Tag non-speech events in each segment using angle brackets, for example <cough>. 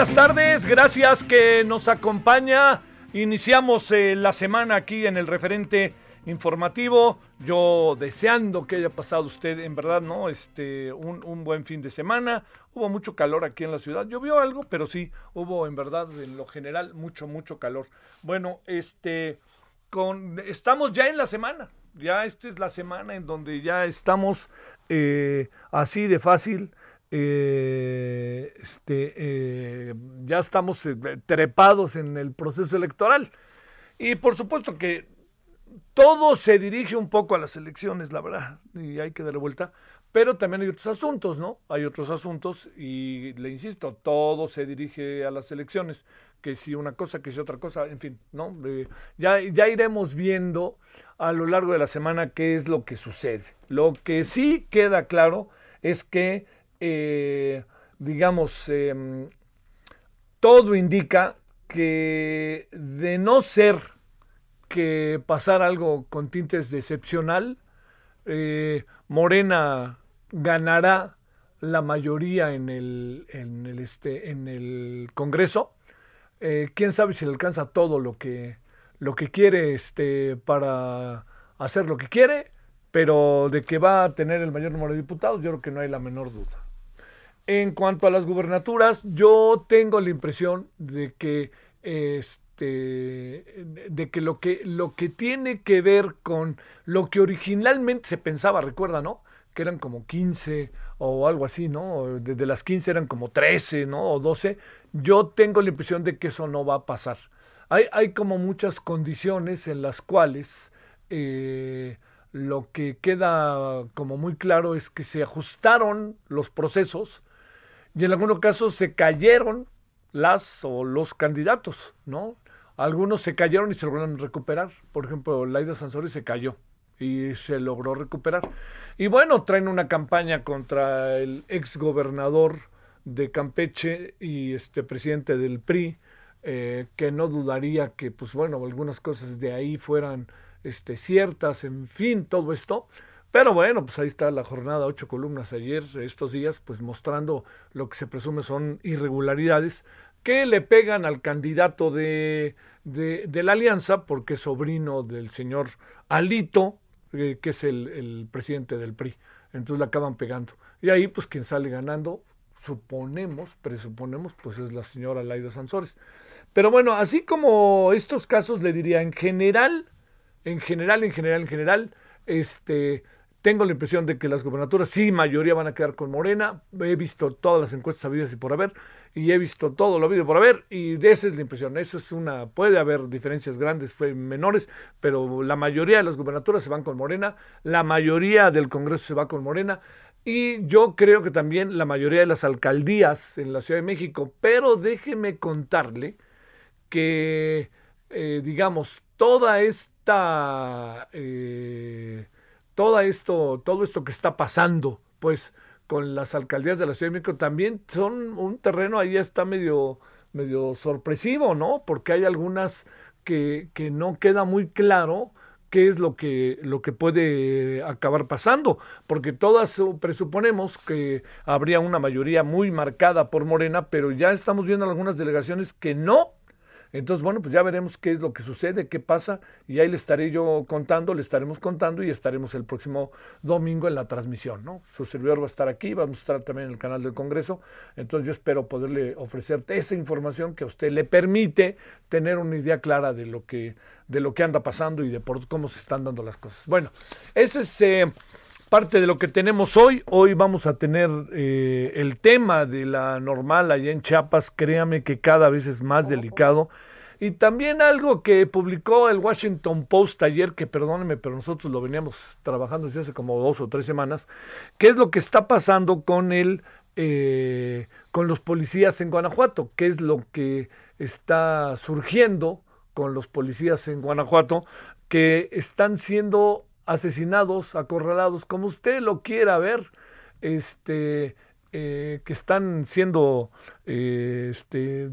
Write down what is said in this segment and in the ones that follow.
Buenas tardes, gracias que nos acompaña. Iniciamos eh, la semana aquí en el referente informativo. Yo deseando que haya pasado usted, en verdad, ¿no? Este, un, buen fin de semana. Hubo mucho calor aquí en la ciudad. Llovió algo, pero sí, hubo en verdad, en lo general, mucho, mucho calor. Bueno, este, con, estamos ya en la semana. Ya esta es la semana en donde ya estamos eh, así de fácil eh, este, eh, ya estamos eh, trepados en el proceso electoral. Y por supuesto que todo se dirige un poco a las elecciones, la verdad, y hay que darle vuelta, pero también hay otros asuntos, ¿no? Hay otros asuntos y le insisto, todo se dirige a las elecciones, que si una cosa, que si otra cosa, en fin, ¿no? Ya, ya iremos viendo a lo largo de la semana qué es lo que sucede. Lo que sí queda claro es que eh, digamos, eh, todo indica que de no ser que pasar algo con tintes de excepcional, eh, Morena ganará la mayoría en el, en el, este, en el Congreso. Eh, quién sabe si le alcanza todo lo que, lo que quiere este, para hacer lo que quiere, pero de que va a tener el mayor número de diputados, yo creo que no hay la menor duda. En cuanto a las gubernaturas, yo tengo la impresión de que este de que lo que lo que tiene que ver con lo que originalmente se pensaba, recuerda, ¿no? Que eran como 15 o algo así, ¿no? Desde las 15 eran como 13, ¿no? O 12. Yo tengo la impresión de que eso no va a pasar. Hay, hay como muchas condiciones en las cuales eh, lo que queda como muy claro es que se ajustaron los procesos y en algunos casos se cayeron las o los candidatos, ¿no? Algunos se cayeron y se lograron recuperar. Por ejemplo, Laida Sansori se cayó y se logró recuperar. Y bueno, traen una campaña contra el ex gobernador de Campeche y este presidente del PRI, eh, que no dudaría que, pues bueno, algunas cosas de ahí fueran este, ciertas, en fin, todo esto. Pero bueno, pues ahí está la jornada, ocho columnas ayer, estos días, pues mostrando lo que se presume son irregularidades que le pegan al candidato de, de, la alianza, porque es sobrino del señor Alito, eh, que es el, el, presidente del PRI. Entonces le acaban pegando. Y ahí, pues quien sale ganando suponemos, presuponemos, pues es la señora Laida Sansores. Pero bueno, así como estos casos le diría en general, en general, en general, en general, este, tengo la impresión de que las gobernaturas, sí, mayoría van a quedar con Morena. He visto todas las encuestas habidas y por haber, y he visto todo lo habido por haber, y de esa es la impresión. Esa es una, puede haber diferencias grandes, menores, pero la mayoría de las gobernaturas se van con Morena, la mayoría del Congreso se va con Morena, y yo creo que también la mayoría de las alcaldías en la Ciudad de México, pero déjeme contarle que, eh, digamos, toda esta... Eh, todo esto, todo esto que está pasando, pues, con las alcaldías de la Ciudad de México también son un terreno ahí está medio, medio sorpresivo, ¿no? Porque hay algunas que, que no queda muy claro qué es lo que, lo que puede acabar pasando, porque todas presuponemos que habría una mayoría muy marcada por Morena, pero ya estamos viendo algunas delegaciones que no entonces, bueno, pues ya veremos qué es lo que sucede, qué pasa, y ahí le estaré yo contando, le estaremos contando y estaremos el próximo domingo en la transmisión, ¿no? Su servidor va a estar aquí, vamos a estar también en el canal del Congreso, entonces yo espero poderle ofrecerte esa información que a usted le permite tener una idea clara de lo que, de lo que anda pasando y de por cómo se están dando las cosas. Bueno, ese es... Eh, parte de lo que tenemos hoy. Hoy vamos a tener eh, el tema de la normal allá en Chiapas. Créame que cada vez es más delicado. Y también algo que publicó el Washington Post ayer, que perdónenme, pero nosotros lo veníamos trabajando desde hace como dos o tres semanas, que es lo que está pasando con el, eh, con los policías en Guanajuato, qué es lo que está surgiendo con los policías en Guanajuato, que están siendo asesinados, acorralados, como usted lo quiera ver, este, eh, que están siendo eh, este,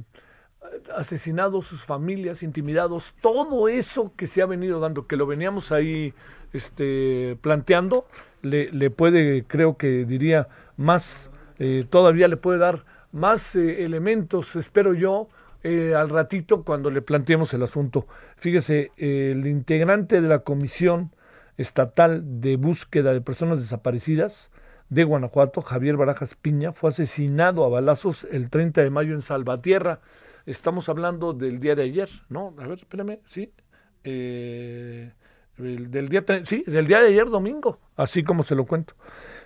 asesinados sus familias, intimidados, todo eso que se ha venido dando, que lo veníamos ahí este, planteando, le, le puede, creo que diría, más, eh, todavía le puede dar más elementos, espero yo, al ratito cuando le planteemos el asunto. Fíjese, el integrante de la comisión Estatal de Búsqueda de Personas Desaparecidas de Guanajuato, Javier Barajas Piña, fue asesinado a balazos el 30 de mayo en Salvatierra. Estamos hablando del día de ayer, ¿no? A ver, espérame, sí. Eh, del día, sí, del día de ayer domingo, así como se lo cuento.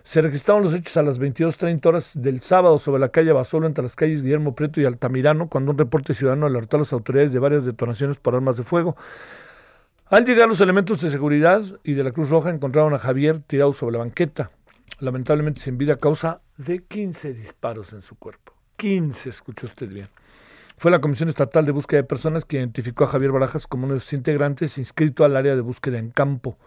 Se registraron los hechos a las 22.30 horas del sábado sobre la calle Basolo entre las calles Guillermo Prieto y Altamirano, cuando un reporte ciudadano alertó a las autoridades de varias detonaciones por armas de fuego. Al llegar los elementos de seguridad y de la Cruz Roja encontraron a Javier tirado sobre la banqueta, lamentablemente sin vida a causa de 15 disparos en su cuerpo. 15, escuchó usted bien. Fue la Comisión Estatal de Búsqueda de Personas que identificó a Javier Barajas como uno de sus integrantes inscrito al área de búsqueda en campo.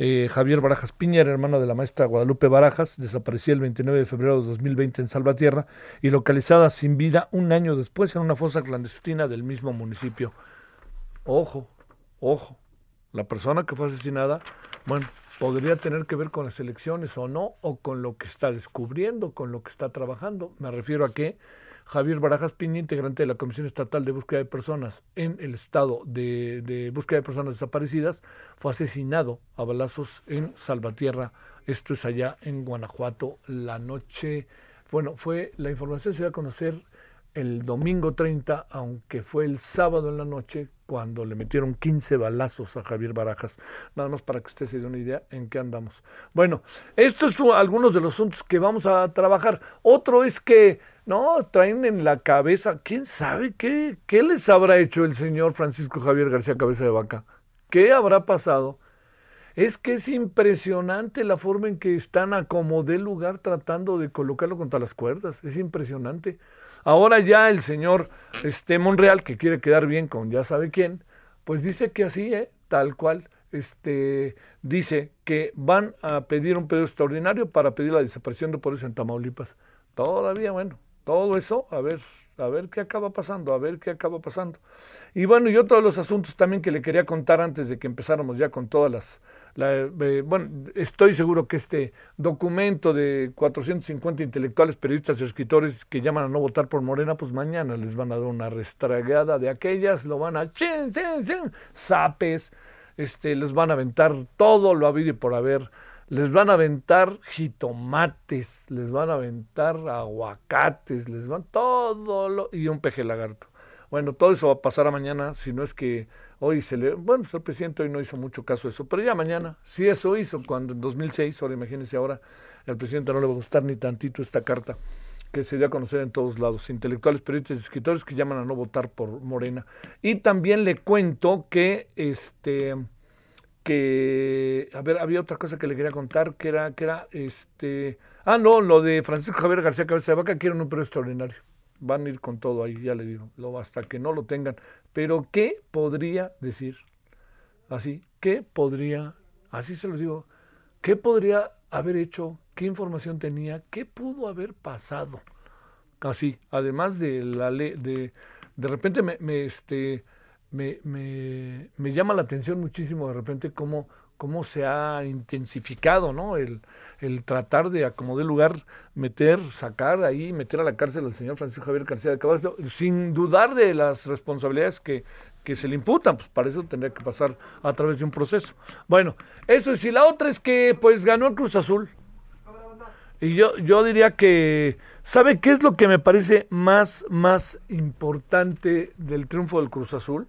Eh, Javier Barajas Piña era hermano de la maestra Guadalupe Barajas, desaparecía el 29 de febrero de 2020 en Salvatierra y localizada sin vida un año después en una fosa clandestina del mismo municipio. Ojo, ojo, la persona que fue asesinada, bueno, podría tener que ver con las elecciones o no, o con lo que está descubriendo, con lo que está trabajando. Me refiero a que Javier Barajas Piña, integrante de la Comisión Estatal de Búsqueda de Personas en el estado de, de búsqueda de personas desaparecidas, fue asesinado a balazos en Salvatierra. Esto es allá en Guanajuato. La noche, bueno, fue la información se dio a conocer el domingo 30, aunque fue el sábado en la noche, cuando le metieron 15 balazos a Javier Barajas. Nada más para que usted se dé una idea en qué andamos. Bueno, estos son algunos de los asuntos que vamos a trabajar. Otro es que, no, traen en la cabeza, quién sabe qué, qué les habrá hecho el señor Francisco Javier García Cabeza de Vaca. ¿Qué habrá pasado? Es que es impresionante la forma en que están a como de lugar tratando de colocarlo contra las cuerdas. Es impresionante. Ahora ya el señor este, Monreal, que quiere quedar bien con ya sabe quién, pues dice que así, ¿eh? tal cual, este, dice que van a pedir un pedido extraordinario para pedir la desaparición de poderes en Tamaulipas. Todavía, bueno, todo eso, a ver, a ver qué acaba pasando, a ver qué acaba pasando. Y bueno, y otro de los asuntos también que le quería contar antes de que empezáramos ya con todas las eh, bueno, estoy seguro que este documento de 450 intelectuales, periodistas y escritores que llaman a no votar por Morena, pues mañana les van a dar una restragada de aquellas, lo van a zapes, este, les van a aventar todo lo habido y por haber les van a aventar jitomates, les van a aventar aguacates, les van todo lo, y un peje lagarto. Bueno, todo eso va a pasar a mañana, si no es que hoy se le... Bueno, pues el presidente hoy no hizo mucho caso de eso, pero ya mañana, si eso hizo cuando en 2006, ahora imagínense ahora, el presidente no le va a gustar ni tantito esta carta que se dio a conocer en todos lados, intelectuales, periodistas y escritores que llaman a no votar por Morena. Y también le cuento que este que a ver, había otra cosa que le quería contar que era que era este ah no, lo de Francisco Javier García Cabeza de Vaca quieren un perro extraordinario. Van a ir con todo ahí, ya le digo, hasta que no lo tengan. Pero ¿qué podría decir? Así, ¿qué podría, así se los digo, qué podría haber hecho qué información tenía, qué pudo haber pasado. Así, además de la ley, de, de repente me, este, me, me, me, llama la atención muchísimo de repente cómo, cómo se ha intensificado, ¿no? El, el tratar de, acomodar lugar, meter, sacar ahí, meter a la cárcel al señor Francisco Javier García de Caballo, sin dudar de las responsabilidades que, que se le imputan, pues para eso tendría que pasar a través de un proceso. Bueno, eso es, y la otra es que pues ganó el Cruz Azul. Y yo, yo diría que, ¿sabe qué es lo que me parece más, más importante del triunfo del Cruz Azul?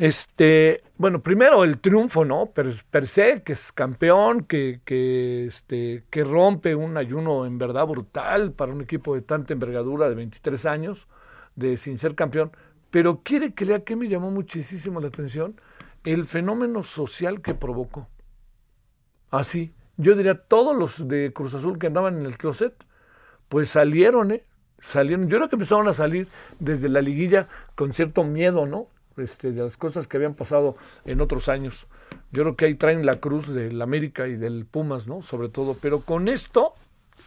Este, bueno, primero el triunfo, ¿no? Per, per se, que es campeón, que, que, este, que rompe un ayuno en verdad brutal para un equipo de tanta envergadura de 23 años, de sin ser campeón. Pero quiere que lea que me llamó muchísimo la atención el fenómeno social que provocó. Así, yo diría todos los de Cruz Azul que andaban en el closet, pues salieron, ¿eh? Salieron. Yo creo que empezaron a salir desde la liguilla con cierto miedo, ¿no? Este, de las cosas que habían pasado en otros años. Yo creo que ahí traen la cruz del América y del Pumas, ¿no? Sobre todo. Pero con esto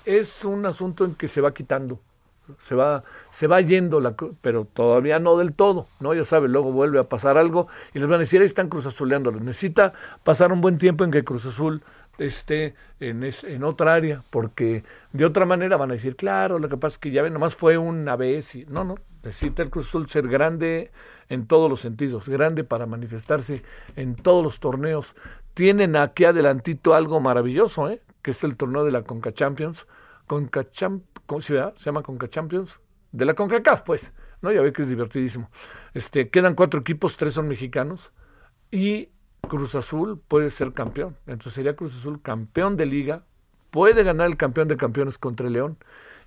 es un asunto en que se va quitando. Se va, se va yendo, la, pero todavía no del todo, ¿no? Ya sabe, luego vuelve a pasar algo y les van a decir, ahí están Cruz Azuleando. Necesita pasar un buen tiempo en que Cruz Azul esté en, en otra área, porque de otra manera van a decir, claro, lo que pasa es que ya ven, nomás fue una vez y no, no, necesita el Cruz Azul ser grande en todos los sentidos, grande para manifestarse en todos los torneos. Tienen aquí adelantito algo maravilloso, ¿eh? que es el torneo de la Conca Champions. Conca ¿cómo se llama? Se llama Conca Champions. De la CONCACAF, pues. ¿no? Ya ve que es divertidísimo. Este, quedan cuatro equipos, tres son mexicanos. Y Cruz Azul puede ser campeón. Entonces sería Cruz Azul campeón de liga, puede ganar el campeón de campeones contra el León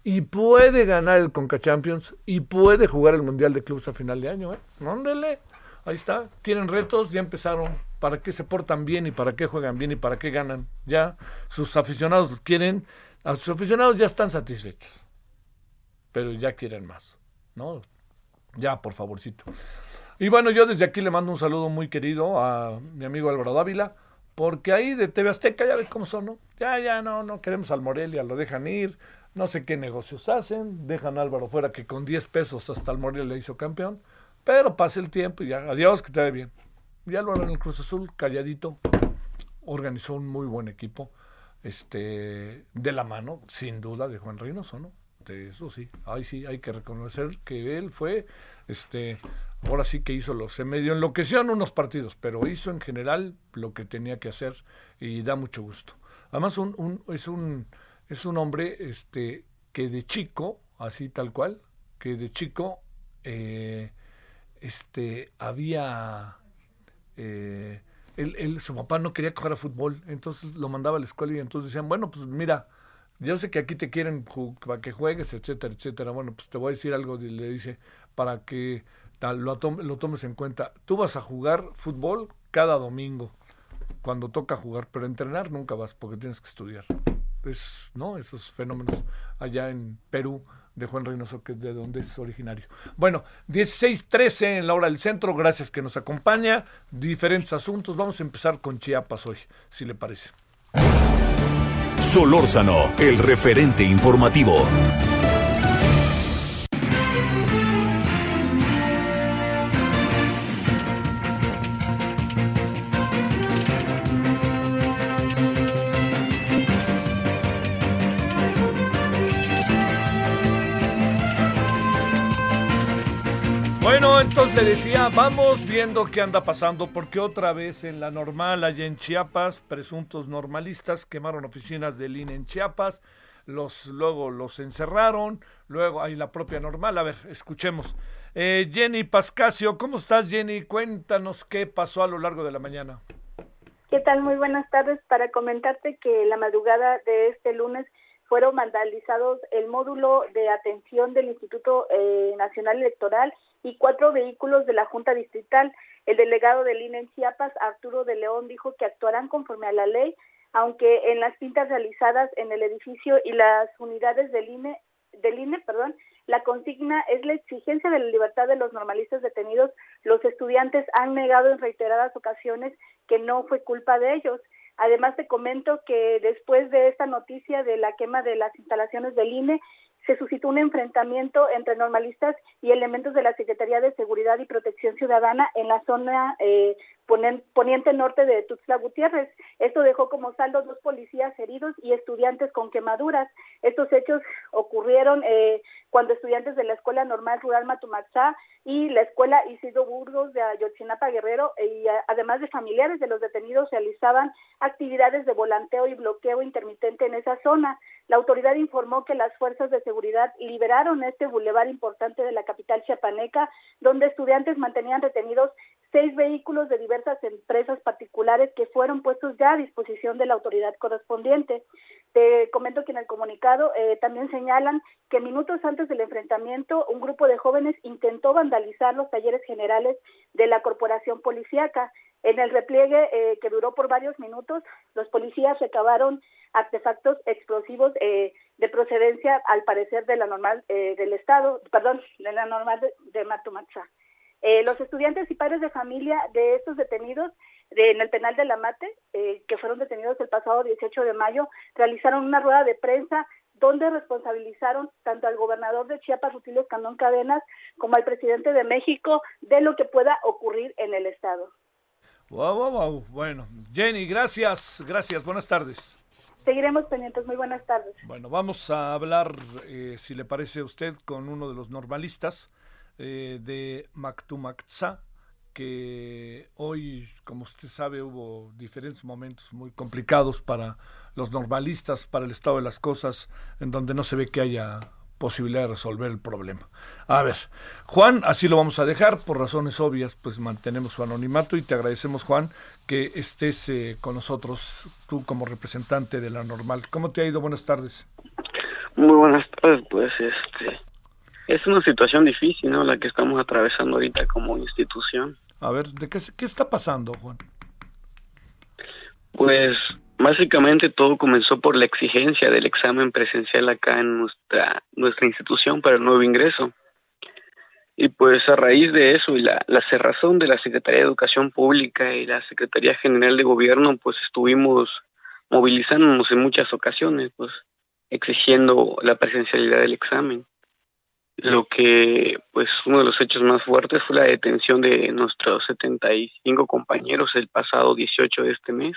y puede ganar el Conca Champions y puede jugar el Mundial de Clubes a final de año. ¿eh? Mándele. Ahí está. Quieren retos, ya empezaron. ¿Para qué se portan bien y para qué juegan bien y para qué ganan? Ya sus aficionados quieren, a sus aficionados ya están satisfechos. Pero ya quieren más. ¿No? Ya, por favorcito. Y bueno, yo desde aquí le mando un saludo muy querido a mi amigo Álvaro Dávila, porque ahí de TV Azteca ya ves cómo son, ¿no? Ya, ya, no, no queremos al Morelia, lo dejan ir, no sé qué negocios hacen, dejan a Álvaro fuera que con 10 pesos hasta el Morelia le hizo campeón, pero pase el tiempo y ya, adiós, que te vaya bien. Y Álvaro en el Cruz Azul, calladito, organizó un muy buen equipo, este, de la mano, sin duda, de Juan Reynoso, ¿no? De eso sí, ahí sí hay que reconocer que él fue, este, ahora sí que hizo lo, se medio enloqueció en unos partidos, pero hizo en general lo que tenía que hacer y da mucho gusto. Además un, un, es un es un hombre este que de chico, así tal cual, que de chico eh, este había eh, él, su papá no quería coger a fútbol, entonces lo mandaba a la escuela y entonces decían, bueno, pues mira, yo sé que aquí te quieren para que juegues, etcétera, etcétera. Bueno, pues te voy a decir algo, le dice, para que lo, lo tomes en cuenta. Tú vas a jugar fútbol cada domingo, cuando toca jugar, pero entrenar nunca vas porque tienes que estudiar. Es, ¿no? Esos fenómenos allá en Perú de Juan Reynoso, que es de donde es originario. Bueno, 16.13 en la hora del centro, gracias que nos acompaña. Diferentes asuntos. Vamos a empezar con Chiapas hoy, si le parece. Solórzano, el referente informativo. Le decía, vamos viendo qué anda pasando, porque otra vez en la normal, allá en Chiapas, presuntos normalistas quemaron oficinas del INE en Chiapas, los, luego los encerraron, luego hay la propia normal. A ver, escuchemos. Eh, Jenny Pascasio, ¿cómo estás Jenny? Cuéntanos qué pasó a lo largo de la mañana. ¿Qué tal? Muy buenas tardes. Para comentarte que la madrugada de este lunes fueron vandalizados el módulo de atención del Instituto eh, Nacional Electoral y cuatro vehículos de la Junta Distrital. El delegado del INE en Chiapas, Arturo de León, dijo que actuarán conforme a la ley, aunque en las pintas realizadas en el edificio y las unidades del INE, del INE, perdón, la consigna es la exigencia de la libertad de los normalistas detenidos. Los estudiantes han negado en reiteradas ocasiones que no fue culpa de ellos. Además, te comento que después de esta noticia de la quema de las instalaciones del INE, se suscitó un enfrentamiento entre normalistas y elementos de la Secretaría de Seguridad y Protección Ciudadana en la zona eh, poniente norte de Tuxtla Gutiérrez. Esto dejó como saldo dos policías heridos y estudiantes con quemaduras. Estos hechos ocurrieron eh, cuando estudiantes de la Escuela Normal Rural Matumaxá y la Escuela Isidro Burgos de Ayotzinapa Guerrero, y además de familiares de los detenidos, realizaban actividades de volanteo y bloqueo intermitente en esa zona. La autoridad informó que las fuerzas de seguridad liberaron este bulevar importante de la capital chiapaneca, donde estudiantes mantenían retenidos seis vehículos de diversas empresas particulares que fueron puestos ya a disposición de la autoridad correspondiente. Te comento que en el comunicado eh, también señalan que minutos antes del enfrentamiento un grupo de jóvenes intentó vandalizar los talleres generales de la corporación policíaca. En el repliegue eh, que duró por varios minutos, los policías recabaron artefactos explosivos eh, de procedencia, al parecer, de la normal del Estado, perdón, de la normal de, de eh, los estudiantes y padres de familia de estos detenidos en el penal de la Mate, eh, que fueron detenidos el pasado 18 de mayo, realizaron una rueda de prensa donde responsabilizaron tanto al gobernador de Chiapas, Rutilio Escandón Cadenas, como al presidente de México de lo que pueda ocurrir en el Estado. Wow, wow, wow. Bueno, Jenny, gracias, gracias, buenas tardes. Seguiremos pendientes, muy buenas tardes. Bueno, vamos a hablar, eh, si le parece a usted, con uno de los normalistas eh, de Mactumaxá, que hoy, como usted sabe, hubo diferentes momentos muy complicados para los normalistas, para el estado de las cosas, en donde no se ve que haya posibilidad de resolver el problema. A ver, Juan, así lo vamos a dejar, por razones obvias, pues mantenemos su anonimato y te agradecemos, Juan, que estés eh, con nosotros, tú como representante de la normal. ¿Cómo te ha ido? Buenas tardes. Muy buenas tardes, pues este es una situación difícil, ¿no? La que estamos atravesando ahorita como institución. A ver, ¿de qué, qué está pasando, Juan? Pues básicamente todo comenzó por la exigencia del examen presencial acá en nuestra nuestra institución para el nuevo ingreso. Y pues a raíz de eso y la, la cerrazón de la Secretaría de Educación Pública y la Secretaría General de Gobierno, pues estuvimos movilizándonos en muchas ocasiones, pues exigiendo la presencialidad del examen lo que pues uno de los hechos más fuertes fue la detención de nuestros 75 compañeros el pasado 18 de este mes.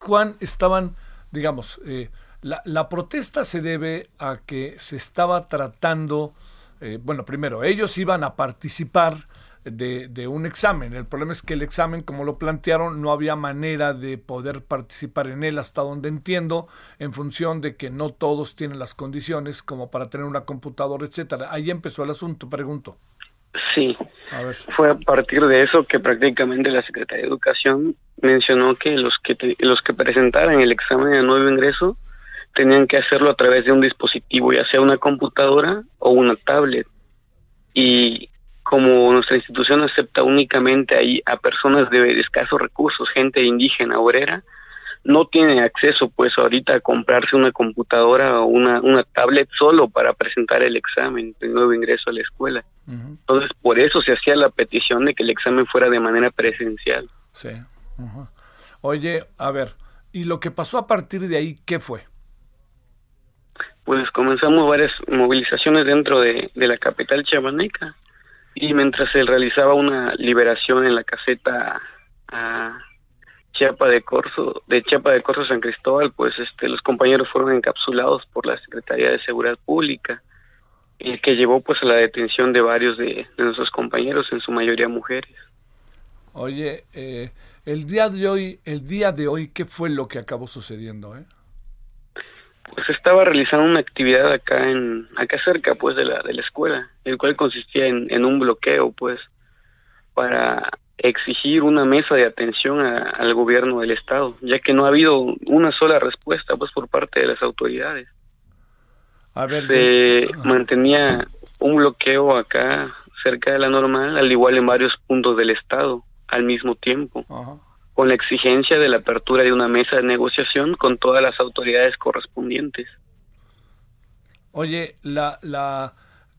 Juan, estaban, digamos, eh, la, la, protesta se debe a que se estaba tratando, eh, bueno, primero, ellos iban a participar de, de, un examen. El problema es que el examen, como lo plantearon, no había manera de poder participar en él, hasta donde entiendo, en función de que no todos tienen las condiciones como para tener una computadora, etcétera. Ahí empezó el asunto, pregunto. Sí, fue a partir de eso que prácticamente la Secretaría de Educación mencionó que los que los que presentaran el examen de nuevo ingreso tenían que hacerlo a través de un dispositivo, ya sea una computadora o una tablet. Y como nuestra institución acepta únicamente ahí a personas de escasos recursos, gente indígena, obrera, no tiene acceso pues ahorita a comprarse una computadora o una, una tablet solo para presentar el examen de nuevo ingreso a la escuela. Entonces por eso se hacía la petición de que el examen fuera de manera presencial. Sí. Oye, a ver, ¿y lo que pasó a partir de ahí qué fue? Pues comenzamos varias movilizaciones dentro de, de la capital chabaneca y mientras se realizaba una liberación en la caseta a Chiapa de Corzo, de Chiapa de Corzo San Cristóbal, pues este los compañeros fueron encapsulados por la Secretaría de Seguridad Pública el que llevó pues a la detención de varios de, nuestros compañeros, en su mayoría mujeres. Oye, eh, el día de hoy, el día de hoy, ¿qué fue lo que acabó sucediendo? Eh? Pues estaba realizando una actividad acá en, acá cerca pues de la, de la escuela, el cual consistía en, en un bloqueo pues para exigir una mesa de atención al gobierno del estado, ya que no ha habido una sola respuesta pues por parte de las autoridades. A ver, se mantenía un bloqueo acá cerca de la normal, al igual en varios puntos del estado al mismo tiempo, con la exigencia de la apertura de una mesa de negociación con todas las autoridades correspondientes. Oye, la, la,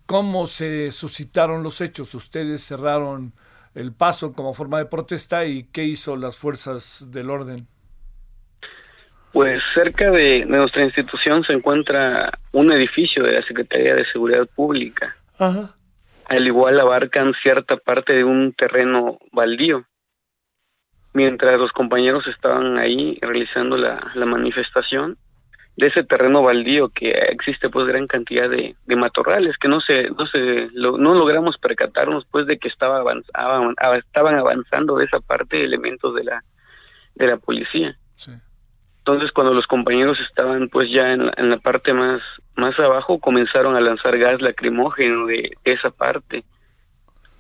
¿cómo se suscitaron los hechos? Ustedes cerraron el paso como forma de protesta y qué hizo las fuerzas del orden. Pues cerca de, nuestra institución se encuentra un edificio de la Secretaría de Seguridad Pública. Al igual abarcan cierta parte de un terreno baldío. Mientras los compañeros estaban ahí realizando la, la manifestación, de ese terreno baldío que existe pues gran cantidad de, de matorrales que no se no se no logramos percatarnos pues de que estaba avanzaban, estaban avanzando de esa parte elementos de la de la policía. Entonces cuando los compañeros estaban pues ya en la, en la parte más más abajo comenzaron a lanzar gas lacrimógeno de esa parte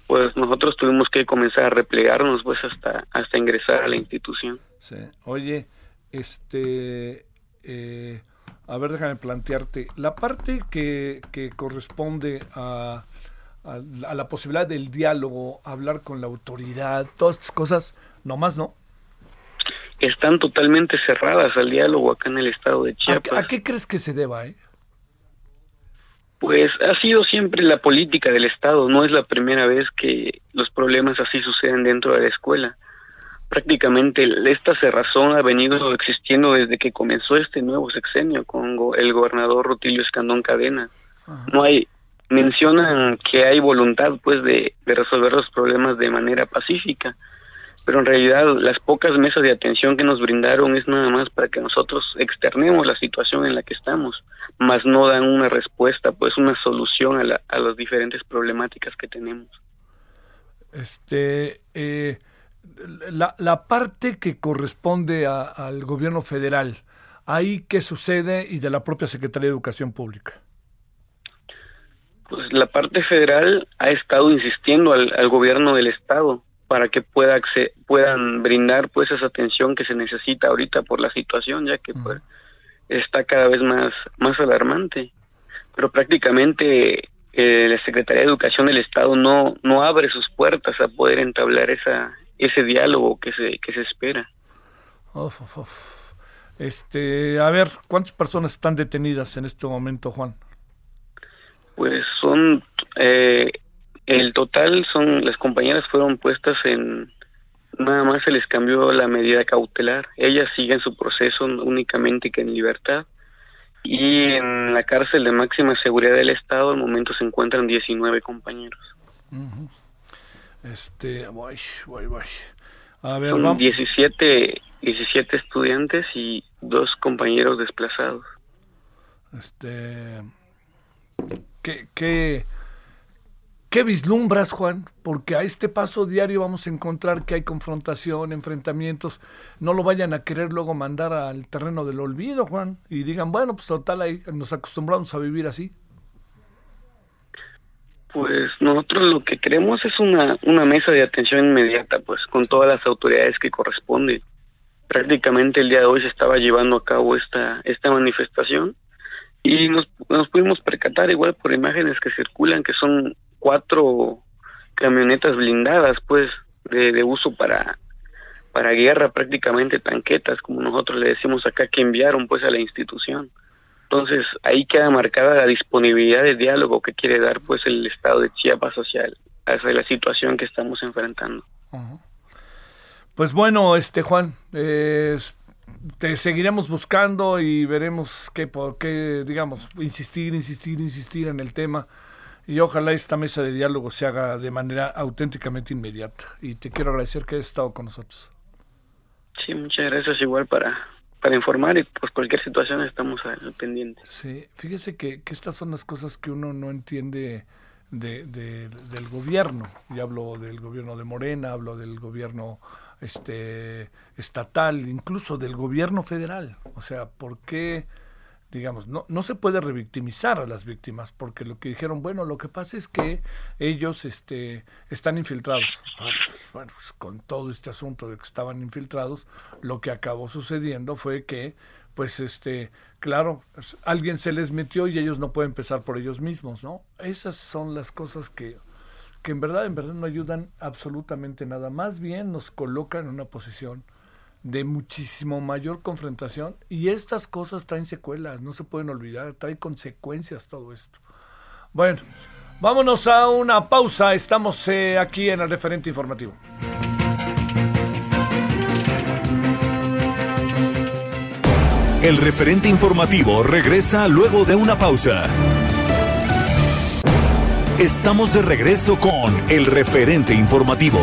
pues nosotros tuvimos que comenzar a replegarnos pues hasta hasta ingresar a la institución sí. oye este eh, a ver, déjame plantearte, la parte que, que corresponde a, a, la posibilidad del diálogo, hablar con la autoridad, todas estas cosas, nomás no. Están totalmente cerradas al diálogo acá en el estado de Chiapas. ¿A, qué crees que se deba? Eh? Pues ha sido siempre la política del Estado, no es la primera vez que los problemas así suceden dentro de la escuela. Prácticamente esta cerrazón ha venido existiendo desde que comenzó este nuevo sexenio con el gobernador Rutilio Escandón Cadena. No hay mencionan que hay voluntad pues de, resolver los problemas de manera pacífica, pero en realidad las pocas mesas de atención que nos brindaron es nada más para que nosotros externemos la situación en la que estamos, más no dan una respuesta, pues una solución a, a las diferentes problemáticas que tenemos. Este, eh, la, la parte que corresponde al gobierno federal, ¿ahí qué sucede y de la propia Secretaría de Educación Pública? Pues la parte federal ha estado insistiendo al, al gobierno del estado para que pueda puedan brindar pues esa atención que se necesita ahorita por la situación ya que pues, está cada vez más más alarmante pero prácticamente eh, la Secretaría de Educación del Estado no no abre sus puertas a poder entablar esa ese diálogo que se, que se espera. Este, a ver, ¿cuántas personas están detenidas en este momento, Juan? Pues son, eh, el total son, las compañeras fueron puestas en, nada más se les cambió la medida cautelar. Ellas siguen su proceso únicamente que en libertad. Y en la cárcel de máxima seguridad del Estado al momento se encuentran 19 compañeros. Este, voy, voy, voy. A ver, Son 17, 17 estudiantes y dos compañeros desplazados. Este, ¿qué, qué, ¿Qué vislumbras, Juan? Porque a este paso diario vamos a encontrar que hay confrontación, enfrentamientos. No lo vayan a querer luego mandar al terreno del olvido, Juan. Y digan, bueno, pues total, ahí nos acostumbramos a vivir así. Pues nosotros lo que queremos es una, una mesa de atención inmediata, pues con todas las autoridades que corresponden. Prácticamente el día de hoy se estaba llevando a cabo esta, esta manifestación y nos, nos pudimos percatar igual por imágenes que circulan que son cuatro camionetas blindadas, pues, de, de uso para, para guerra, prácticamente tanquetas, como nosotros le decimos acá, que enviaron pues a la institución. Entonces ahí queda marcada la disponibilidad de diálogo que quiere dar pues el Estado de Chiapas hacia, hacia la situación que estamos enfrentando. Pues bueno, este Juan, te seguiremos buscando y veremos qué, por qué, digamos, insistir, insistir, insistir en el tema y ojalá esta mesa de diálogo se haga de manera auténticamente inmediata. Y te quiero agradecer que hayas estado con nosotros. Sí, muchas gracias igual para para informar y pues cualquier situación estamos al pendiente. Sí, fíjese que, que estas son las cosas que uno no entiende de, del gobierno. Y hablo del gobierno de Morena, hablo del gobierno este estatal, incluso del gobierno federal. O sea, ¿por qué? Digamos, no, no se puede revictimizar a las víctimas, porque lo que dijeron, bueno, lo que pasa es que ellos este, están infiltrados. Bueno, pues, con todo este asunto de que estaban infiltrados, lo que acabó sucediendo fue que, pues, este, claro, pues, alguien se les metió y ellos no pueden empezar por ellos mismos, ¿no? Esas son las cosas que, que en verdad, en verdad no ayudan absolutamente nada, más bien nos colocan en una posición de muchísimo mayor confrontación y estas cosas traen secuelas, no se pueden olvidar, trae consecuencias todo esto. Bueno, vámonos a una pausa, estamos eh, aquí en el referente informativo. El referente informativo regresa luego de una pausa. Estamos de regreso con el referente informativo.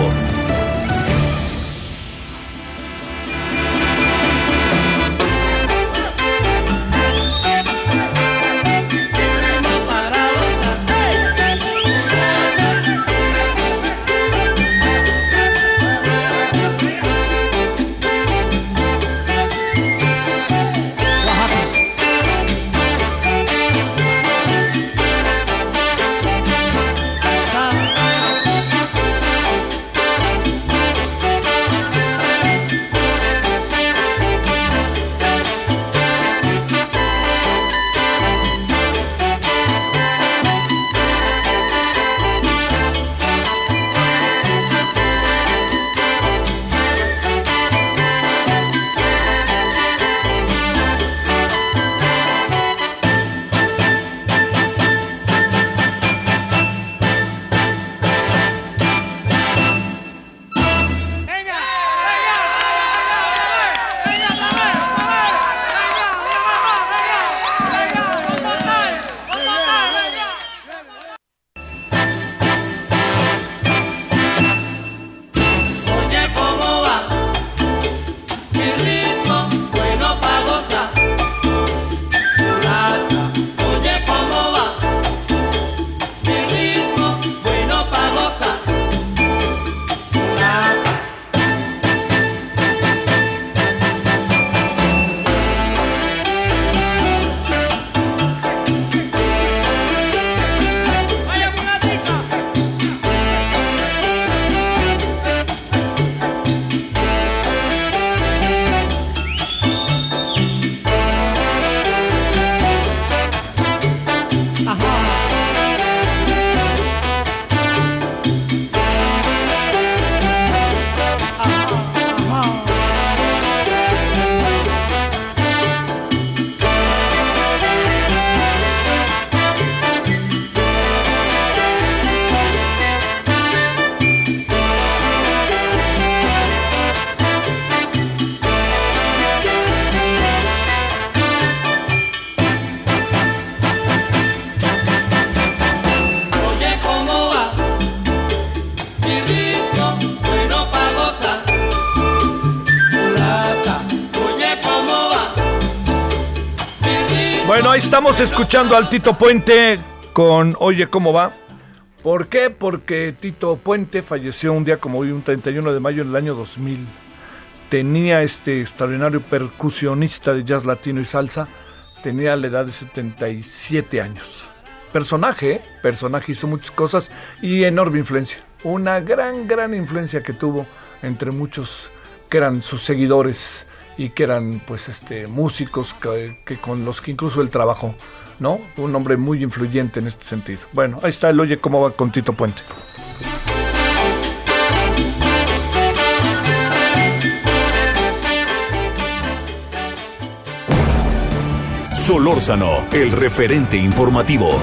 Escuchando al Tito Puente con Oye, ¿cómo va? ¿Por qué? Porque Tito Puente falleció un día como hoy, un 31 de mayo del año 2000. Tenía este extraordinario percusionista de jazz latino y salsa, tenía la edad de 77 años. Personaje, ¿eh? personaje hizo muchas cosas y enorme influencia. Una gran, gran influencia que tuvo entre muchos que eran sus seguidores y que eran pues este músicos que, con los que incluso él trabajó, ¿no? Un hombre muy influyente en este sentido. Bueno, ahí está el Oye cómo va con Tito Puente. Solórzano, el referente informativo.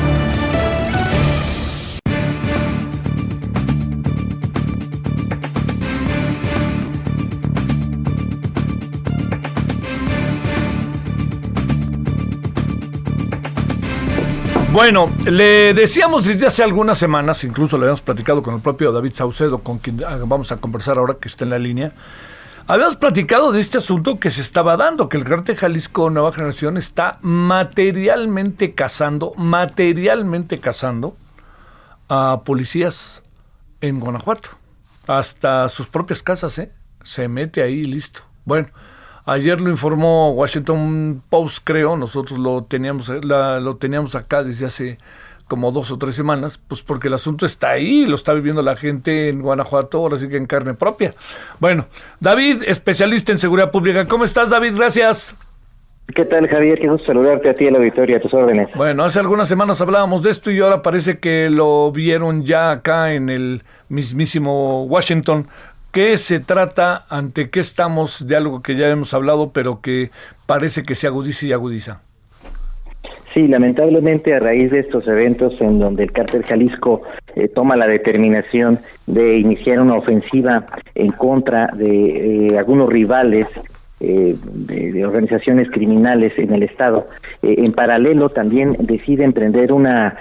Bueno, le decíamos desde hace algunas semanas, incluso le habíamos platicado con el propio David Saucedo, con quien ah, vamos a conversar ahora que está en la línea. Habíamos platicado de este asunto que se estaba dando, que el Cártel Jalisco Nueva Generación está materialmente cazando, materialmente cazando a policías en Guanajuato. Hasta sus propias casas, ¿eh? Se mete ahí y listo. Bueno, ayer lo informó Washington Post, creo, nosotros lo teníamos, lo teníamos acá desde hace como dos o tres semanas, pues porque el asunto está ahí, lo está viviendo la gente en Guanajuato, ahora sí que en carne propia. Bueno, David, especialista en seguridad pública, ¿cómo estás David? Gracias. ¿Qué tal, Javier? Qué gusto saludarte a ti, a la auditoría, a tus órdenes. Bueno, hace algunas semanas hablábamos de esto y ahora parece que lo vieron ya acá en el mismísimo Washington. ¿Qué se trata? ¿Ante qué estamos? De algo que ya hemos hablado, pero que parece que se agudiza y agudiza. Sí, lamentablemente a raíz de estos eventos en donde el cártel Jalisco eh, toma la determinación de iniciar una ofensiva en contra de eh, algunos rivales eh, de, organizaciones criminales en el Estado. en paralelo también decide emprender una,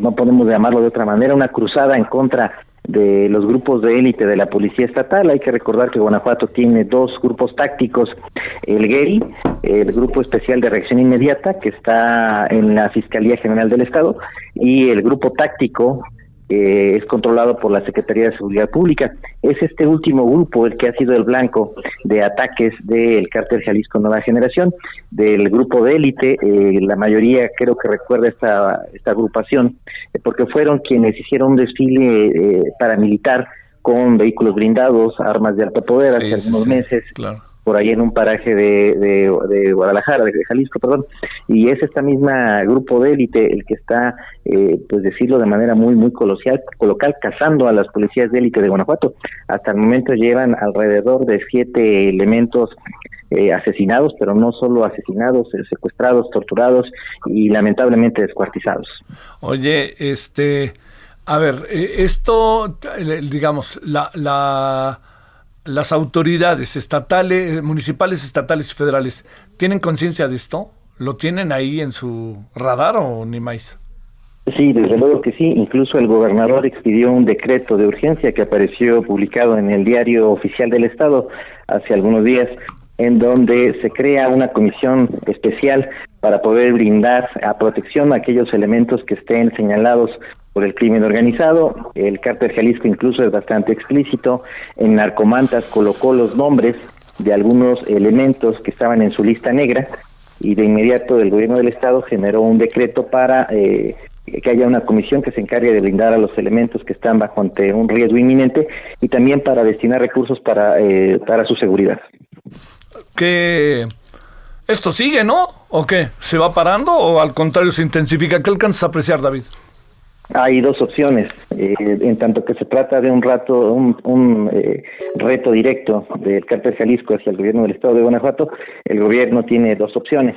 no podemos llamarlo de otra manera, una cruzada en contra de los grupos de élite de la Policía Estatal. Hay que recordar que Guanajuato tiene dos grupos tácticos, el GERI, el Grupo Especial de Reacción Inmediata, que está en la Fiscalía General del Estado, y el Grupo Táctico, eh, es controlado por la Secretaría de Seguridad Pública. Es este último grupo el que ha sido el blanco de ataques del cártel Jalisco Nueva Generación, del grupo de élite. Eh, la mayoría creo que recuerda esta, esta agrupación, eh, porque fueron quienes hicieron un desfile eh, paramilitar con vehículos blindados, armas de alto poder hace algunos meses. Claro por ahí en un paraje de, de, Guadalajara, de Jalisco, perdón, y es esta misma grupo de élite el que está, eh, pues decirlo de manera muy, muy coloquial, colocal, cazando a las policías de élite de Guanajuato. Hasta el momento llevan alrededor de siete elementos eh, asesinados, pero no solo asesinados, eh, secuestrados, torturados y lamentablemente descuartizados. Oye, este, a ver, esto, digamos, la, la las autoridades estatales, municipales, estatales y federales, ¿tienen conciencia de esto? ¿Lo tienen ahí en su radar o ni más? Sí, desde luego que sí. Incluso el gobernador expidió un decreto de urgencia que apareció publicado en el diario oficial del Estado hace algunos días, en donde se crea una comisión especial para poder brindar a protección a aquellos elementos que estén señalados por el crimen organizado. El cártel Jalisco incluso es bastante explícito. En Narcomantas colocó los nombres de algunos elementos que estaban en su lista negra y de inmediato el gobierno del estado generó un decreto para eh, que haya una comisión que se encargue de brindar a los elementos que están bajo ante un riesgo inminente y también para destinar recursos para, eh, para su seguridad. Que esto sigue, ¿no? ¿O qué? ¿Se va parando o al contrario se intensifica? ¿Qué alcanzas a apreciar, David? Hay dos opciones, eh, en tanto que se trata de un rato, un, eh, reto directo del cártel Jalisco hacia el gobierno del estado de Guanajuato, el gobierno tiene dos opciones.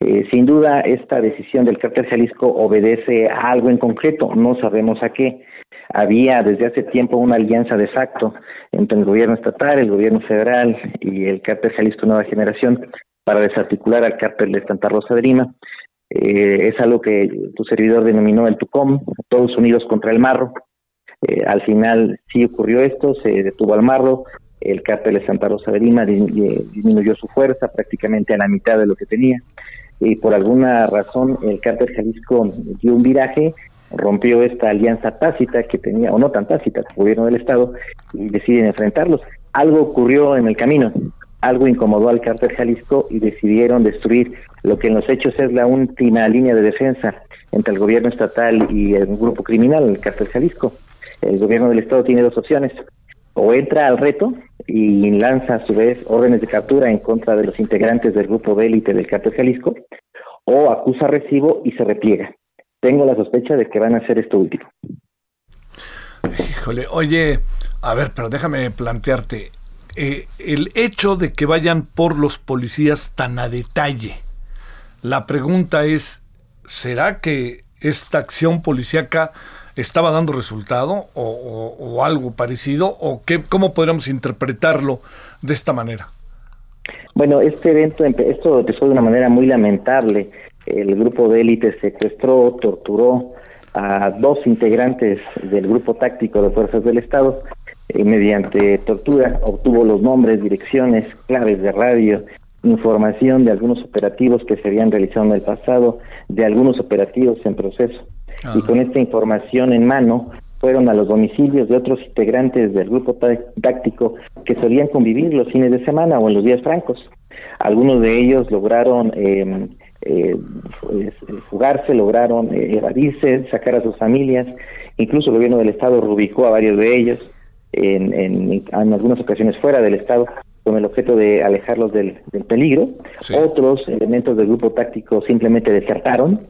Eh, sin duda, esta decisión del cártel Jalisco obedece a algo en concreto, no sabemos a qué. Había desde hace tiempo una alianza de facto entre el gobierno estatal, el gobierno federal y el cártel Jalisco Nueva Generación para desarticular al cártel de Santa Rosa de Lima. Eh, es algo que tu servidor denominó el TUCOM, todos unidos contra el marro. Eh, al final sí ocurrió esto, se detuvo al marro, el cártel de Santa Rosa de Lima disminuyó su fuerza prácticamente a la mitad de lo que tenía y por alguna razón el cártel Jalisco dio un viraje, rompió esta alianza tácita que tenía, o no tan tácita, el gobierno del Estado, y deciden enfrentarlos. Algo ocurrió en el camino, algo incomodó al cártel Jalisco y decidieron destruir lo que en los hechos es la última línea de defensa entre el gobierno estatal y el grupo criminal, el cártel Jalisco. El gobierno del estado tiene dos opciones, o entra al reto y lanza a su vez órdenes de captura en contra de los integrantes del grupo de élite del cártel Jalisco, o acusa recibo y se repliega. Tengo la sospecha de que van a hacer esto último. Híjole, oye, a ver, pero déjame plantearte, eh, el hecho de que vayan por los policías tan a detalle, la pregunta es, ¿será que esta acción policíaca estaba dando resultado o, algo parecido? ¿O qué, cómo podríamos interpretarlo de esta manera? Bueno, este evento, esto empezó de una manera muy lamentable. El grupo de élite secuestró, torturó a dos integrantes del grupo táctico de fuerzas del Estado eh, mediante tortura, obtuvo los nombres, direcciones, claves de radio, información de algunos operativos que se habían realizado en el pasado, de algunos operativos en proceso. Y con esta información en mano, fueron a los domicilios de otros integrantes del grupo táctico que solían convivir los fines de semana o en los días francos. Algunos de ellos lograron em, eh, pues, fugarse, lograron eh, evadirse, sacar a sus familias. Incluso el gobierno del Estado rubicó a varios de ellos en, en, algunas ocasiones fuera del Estado con el objeto de alejarlos del, peligro. Otros elementos del grupo táctico simplemente desertaron,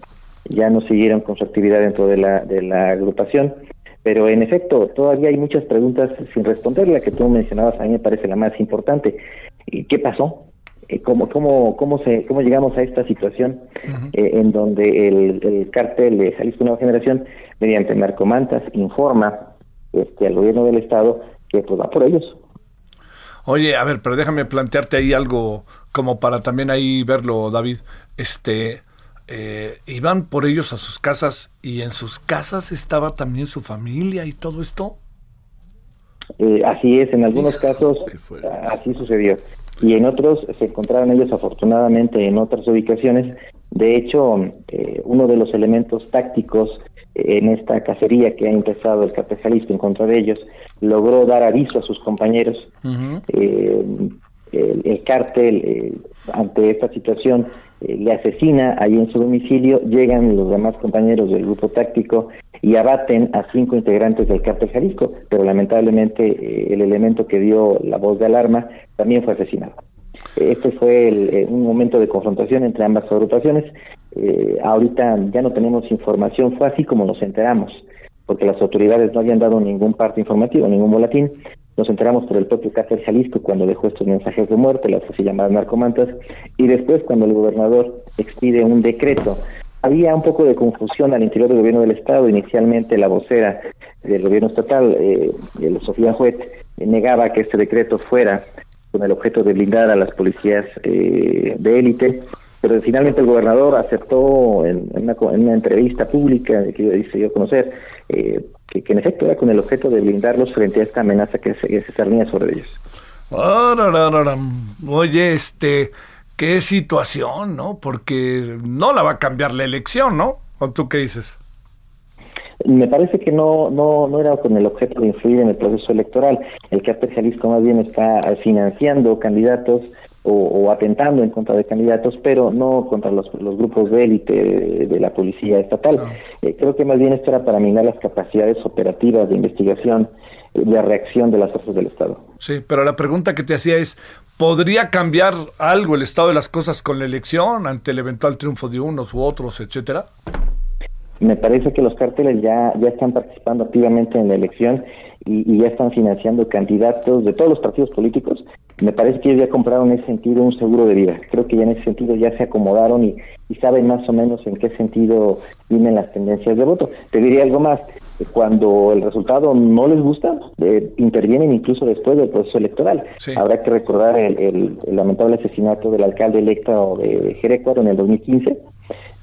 ya no siguieron con su actividad dentro de la, de la agrupación. Pero en efecto, todavía hay muchas preguntas sin responder. La que tú mencionabas a mí me parece la más importante. ¿Qué pasó? Eh, ¿Cómo, cómo, cómo, se, cómo llegamos a esta situación eh, en donde el, el cártel de Jalisco Nueva Generación, mediante narcomantas, informa este, al gobierno del Estado que pues va por ellos? Oye, a ver, pero déjame plantearte ahí algo como para también ahí verlo, David. Este, eh, iban por ellos a sus casas y en sus casas estaba también su familia y todo esto. Eh, así es, en algunos casos así sucedió. Y en otros se encontraron ellos afortunadamente en otras ubicaciones. De hecho, eh, uno de los elementos tácticos en esta cacería que ha empezado el capitalista en contra de ellos, logró dar aviso a sus compañeros. el, el, cártel, ante esta situación, eh, le asesina ahí en su domicilio, llegan los demás compañeros del grupo táctico y abaten a cinco integrantes del cártel Jalisco, pero lamentablemente eh, el elemento que dio la voz de alarma también fue asesinado. Este fue eh, un momento de confrontación entre ambas agrupaciones. ahorita ya no tenemos información, fue así como nos enteramos, porque las autoridades no habían dado ningún parte informativo, ningún boletín, nos enteramos por el propio Cáceres Jalisco cuando dejó estos mensajes de muerte, las así llamadas narcomantas, y después cuando el gobernador expide un decreto. Había un poco de confusión al interior del gobierno del Estado. Inicialmente la vocera del gobierno estatal, eh, Sofía Juet, negaba que este decreto fuera con el objeto de blindar a las policías eh, de élite, pero finalmente el gobernador aceptó en, una, entrevista pública que yo hice yo conocer eh, que, en efecto era con el objeto de blindarlos frente a esta amenaza que se, se cernía sobre ellos. Oye, este, qué situación, ¿no? Porque no la va a cambiar la elección, ¿no? ¿O tú qué dices? Me parece que no, no, no era con el objeto de influir en el proceso electoral. El cártel Jalisco más bien está financiando candidatos o, atentando en contra de candidatos, pero no contra los, grupos de élite de, la policía estatal. Eh, creo que más bien esto era para minar las capacidades operativas de investigación, eh, de reacción de las fuerzas del Estado. Sí, pero la pregunta que te hacía es, ¿podría cambiar algo el estado de las cosas con la elección ante el eventual triunfo de unos u otros, etcétera? Me parece que los cárteles ya, ya están participando activamente en la elección y, y, ya están financiando candidatos de todos los partidos políticos me parece que ellos ya compraron en ese sentido un seguro de vida. Creo que ya en ese sentido ya se acomodaron y, saben más o menos en qué sentido vienen las tendencias de voto. Te diría algo más, cuando el resultado no les gusta, eh, intervienen incluso después del proceso electoral. Habrá que recordar el, lamentable asesinato del alcalde electo de Jerecuaro en el 2015,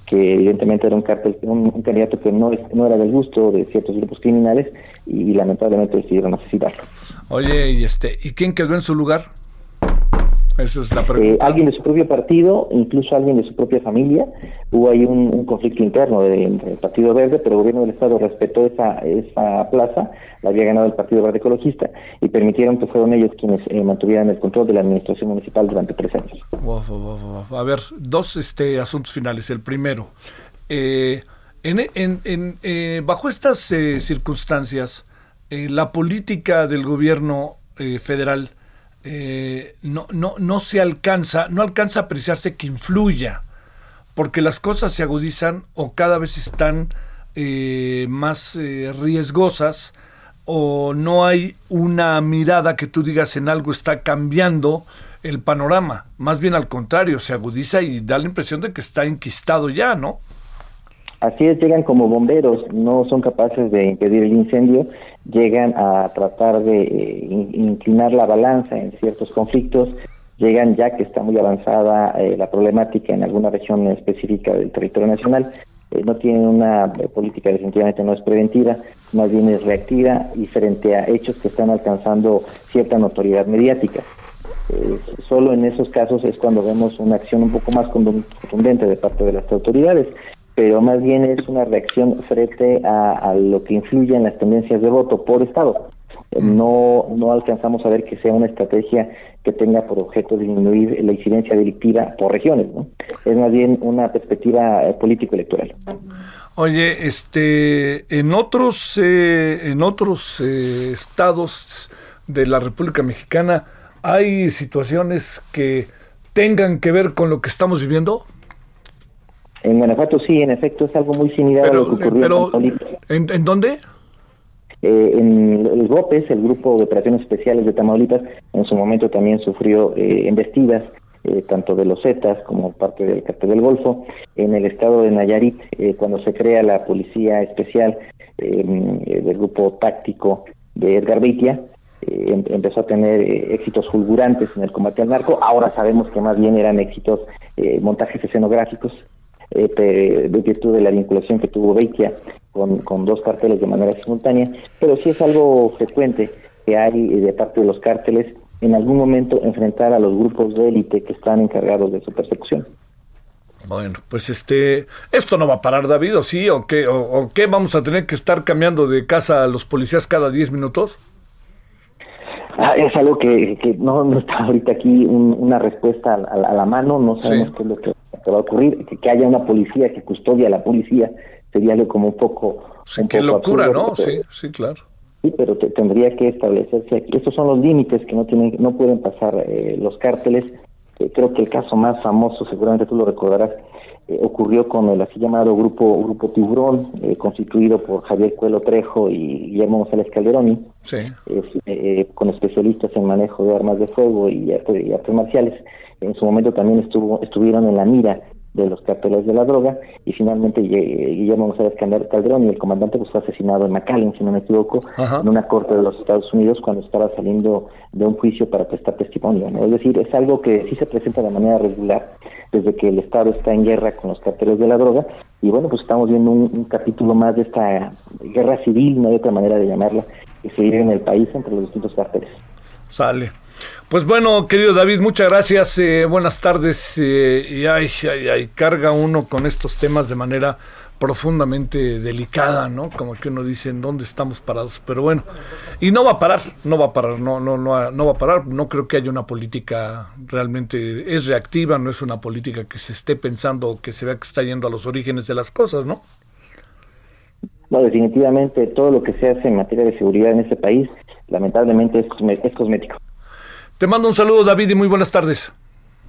que evidentemente era un, cartel, un, candidato que no, no era del gusto de ciertos grupos criminales y, lamentablemente decidieron asesinarlo. Oye, ¿y, este, ¿y quién quedó en su lugar? Esa es la eh, pregunta. alguien de su propio partido, incluso alguien de su propia familia. Hubo ahí un, conflicto interno de, entre el Partido Verde, pero el gobierno del Estado respetó esa, esa plaza, la había ganado el Partido Verde Ecologista, y permitieron que fueron ellos quienes eh, mantuvieran el control de la administración municipal durante tres años. A ver, dos este, asuntos finales. El primero, eh, en, en, bajo estas circunstancias, la política del gobierno federal eh, no, no, no se alcanza, no alcanza a apreciarse que influya, porque las cosas se agudizan o cada vez están eh, más eh, riesgosas o no hay una mirada que tú digas en algo está cambiando el panorama, más bien al contrario, se agudiza y da la impresión de que está enquistado ya, ¿no? Así llegan como bomberos, no son capaces de impedir el incendio, llegan a tratar de eh, inclinar la balanza en ciertos conflictos, llegan ya que está muy avanzada eh, la problemática en alguna región específica del territorio nacional, eh, no tienen una política definitivamente no es preventiva, más bien es reactiva y frente a hechos que están alcanzando cierta notoriedad mediática. Solo en esos casos es cuando vemos una acción un poco más contundente de parte de las autoridades, pero más bien es una reacción frente a, lo que influye en las tendencias de voto por Estado. Eh, no, no alcanzamos a ver que sea una estrategia que tenga por objeto disminuir la incidencia delictiva por regiones, ¿no? Es más bien una perspectiva eh, político-electoral. Oye, este, en otros, en otros estados de la República Mexicana, ¿Hay situaciones que tengan que ver con lo que estamos viviendo? En Guanajuato sí, en efecto, es algo muy similar a lo que ocurrió en ¿en, dónde? Eh, en el GOPES, el Grupo de Operaciones Especiales de Tamaulipas, en su momento también sufrió eh, embestidas, eh, tanto de los Zetas como parte del Cartel del Golfo. En el estado de Nayarit, eh, cuando se crea la Policía Especial del Grupo Táctico de Edgar Beitia, eh, em, empezó a tener eh, éxitos fulgurantes en el combate al narco. Ahora sabemos que más bien eran éxitos eh, montajes escenográficos, de virtud de la vinculación que tuvo Beitia con, con dos cárteles de manera simultánea, pero sí es algo frecuente que hay de parte de los cárteles en algún momento enfrentar a los grupos de élite que están encargados de su persecución. Bueno, pues este, esto no va a parar, David, ¿o sí? ¿O qué, o qué vamos a tener que estar cambiando de casa a los policías cada 10 minutos? Ah, es algo que, que no, no, está ahorita aquí una respuesta a, la mano, no sabemos qué es lo que, va a ocurrir, que, haya una policía que custodia a la policía sería algo como un poco... Sí, qué locura, ¿no? sí, sí, claro. Sí, pero tendría que establecerse aquí. Estos son los límites que no tienen, no pueden pasar eh, los cárteles. Eh, creo que el caso más famoso, seguramente tú lo recordarás, eh, ocurrió con el así llamado grupo grupo Tiburón, eh, constituido por Javier Cuelo Trejo y Guillermo González Calderoni, eh, con especialistas en manejo de armas de fuego y, y artes marciales. En su momento también estuvo estuvieron en la mira de los carteles de la droga y finalmente Guillermo González Calderón y el comandante pues fue asesinado en McAllen, si no me equivoco, en una corte de los Estados Unidos cuando estaba saliendo de un juicio para prestar testimonio. Es decir, es algo que sí se presenta de manera regular desde que el Estado está en guerra con los carteles de la droga y bueno, pues estamos viendo un, capítulo más de esta guerra civil, no hay otra manera de llamarla, que en el país entre los distintos carteles. Sale. Pues bueno, querido David, muchas gracias. Eh, buenas tardes. Eh, y ay, ay, ay, carga uno con estos temas de manera profundamente delicada, ¿no? Como que uno dice en dónde estamos parados, pero bueno, y no va a parar, no va a parar, no, no, no, no va a parar, no creo que haya una política realmente, es reactiva, no es una política que se esté pensando o que se vea que está yendo a los orígenes de las cosas, ¿no? No, definitivamente todo lo que se hace en materia de seguridad en este país, lamentablemente es cosmético. Te mando un saludo, David, y muy buenas tardes.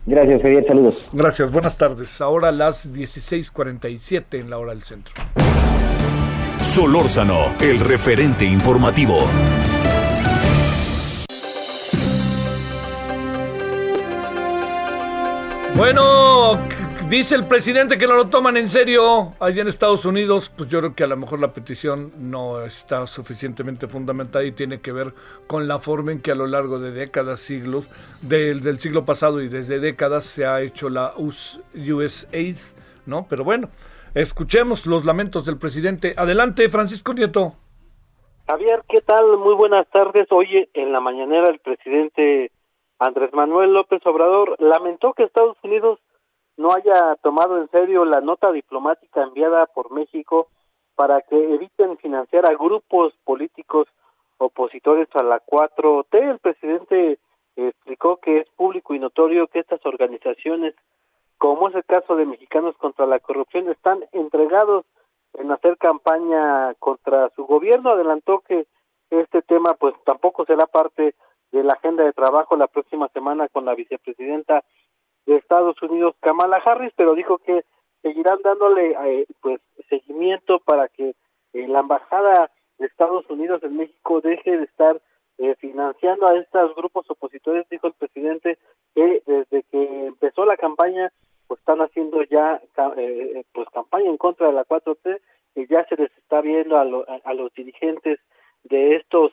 Gracias, Javier, saludos. Gracias, buenas tardes. Ahora las 16:47 en la hora del centro. Solórzano, el referente informativo. Bueno, Dice el presidente que no lo toman en serio allá en Estados Unidos. Pues yo creo que a lo mejor la petición no está suficientemente fundamentada y tiene que ver con la forma en que a lo largo de décadas, siglos, del, del siglo pasado y desde décadas se ha hecho la USAID, ¿no? Pero bueno, escuchemos los lamentos del presidente. Adelante, Francisco Nieto. Javier, ¿qué tal? Muy buenas tardes. Hoy en la mañanera el presidente Andrés Manuel López Obrador lamentó que Estados Unidos no haya tomado en serio la nota diplomática enviada por México para que eviten financiar a grupos políticos opositores a la 4T. El presidente explicó que es público y notorio que estas organizaciones, como es el caso de Mexicanos contra la Corrupción, están entregados en hacer campaña contra su gobierno. Adelantó que este tema pues tampoco será parte de la agenda de trabajo la próxima semana con la vicepresidenta de Estados Unidos Kamala Harris, pero dijo que seguirán dándole eh, pues seguimiento para que eh, la embajada de Estados Unidos en México deje de estar eh, financiando a estos grupos opositores, dijo el presidente que desde que empezó la campaña pues están haciendo ya pues campaña en contra de la 4T y ya se les está viendo a, a, los dirigentes de estos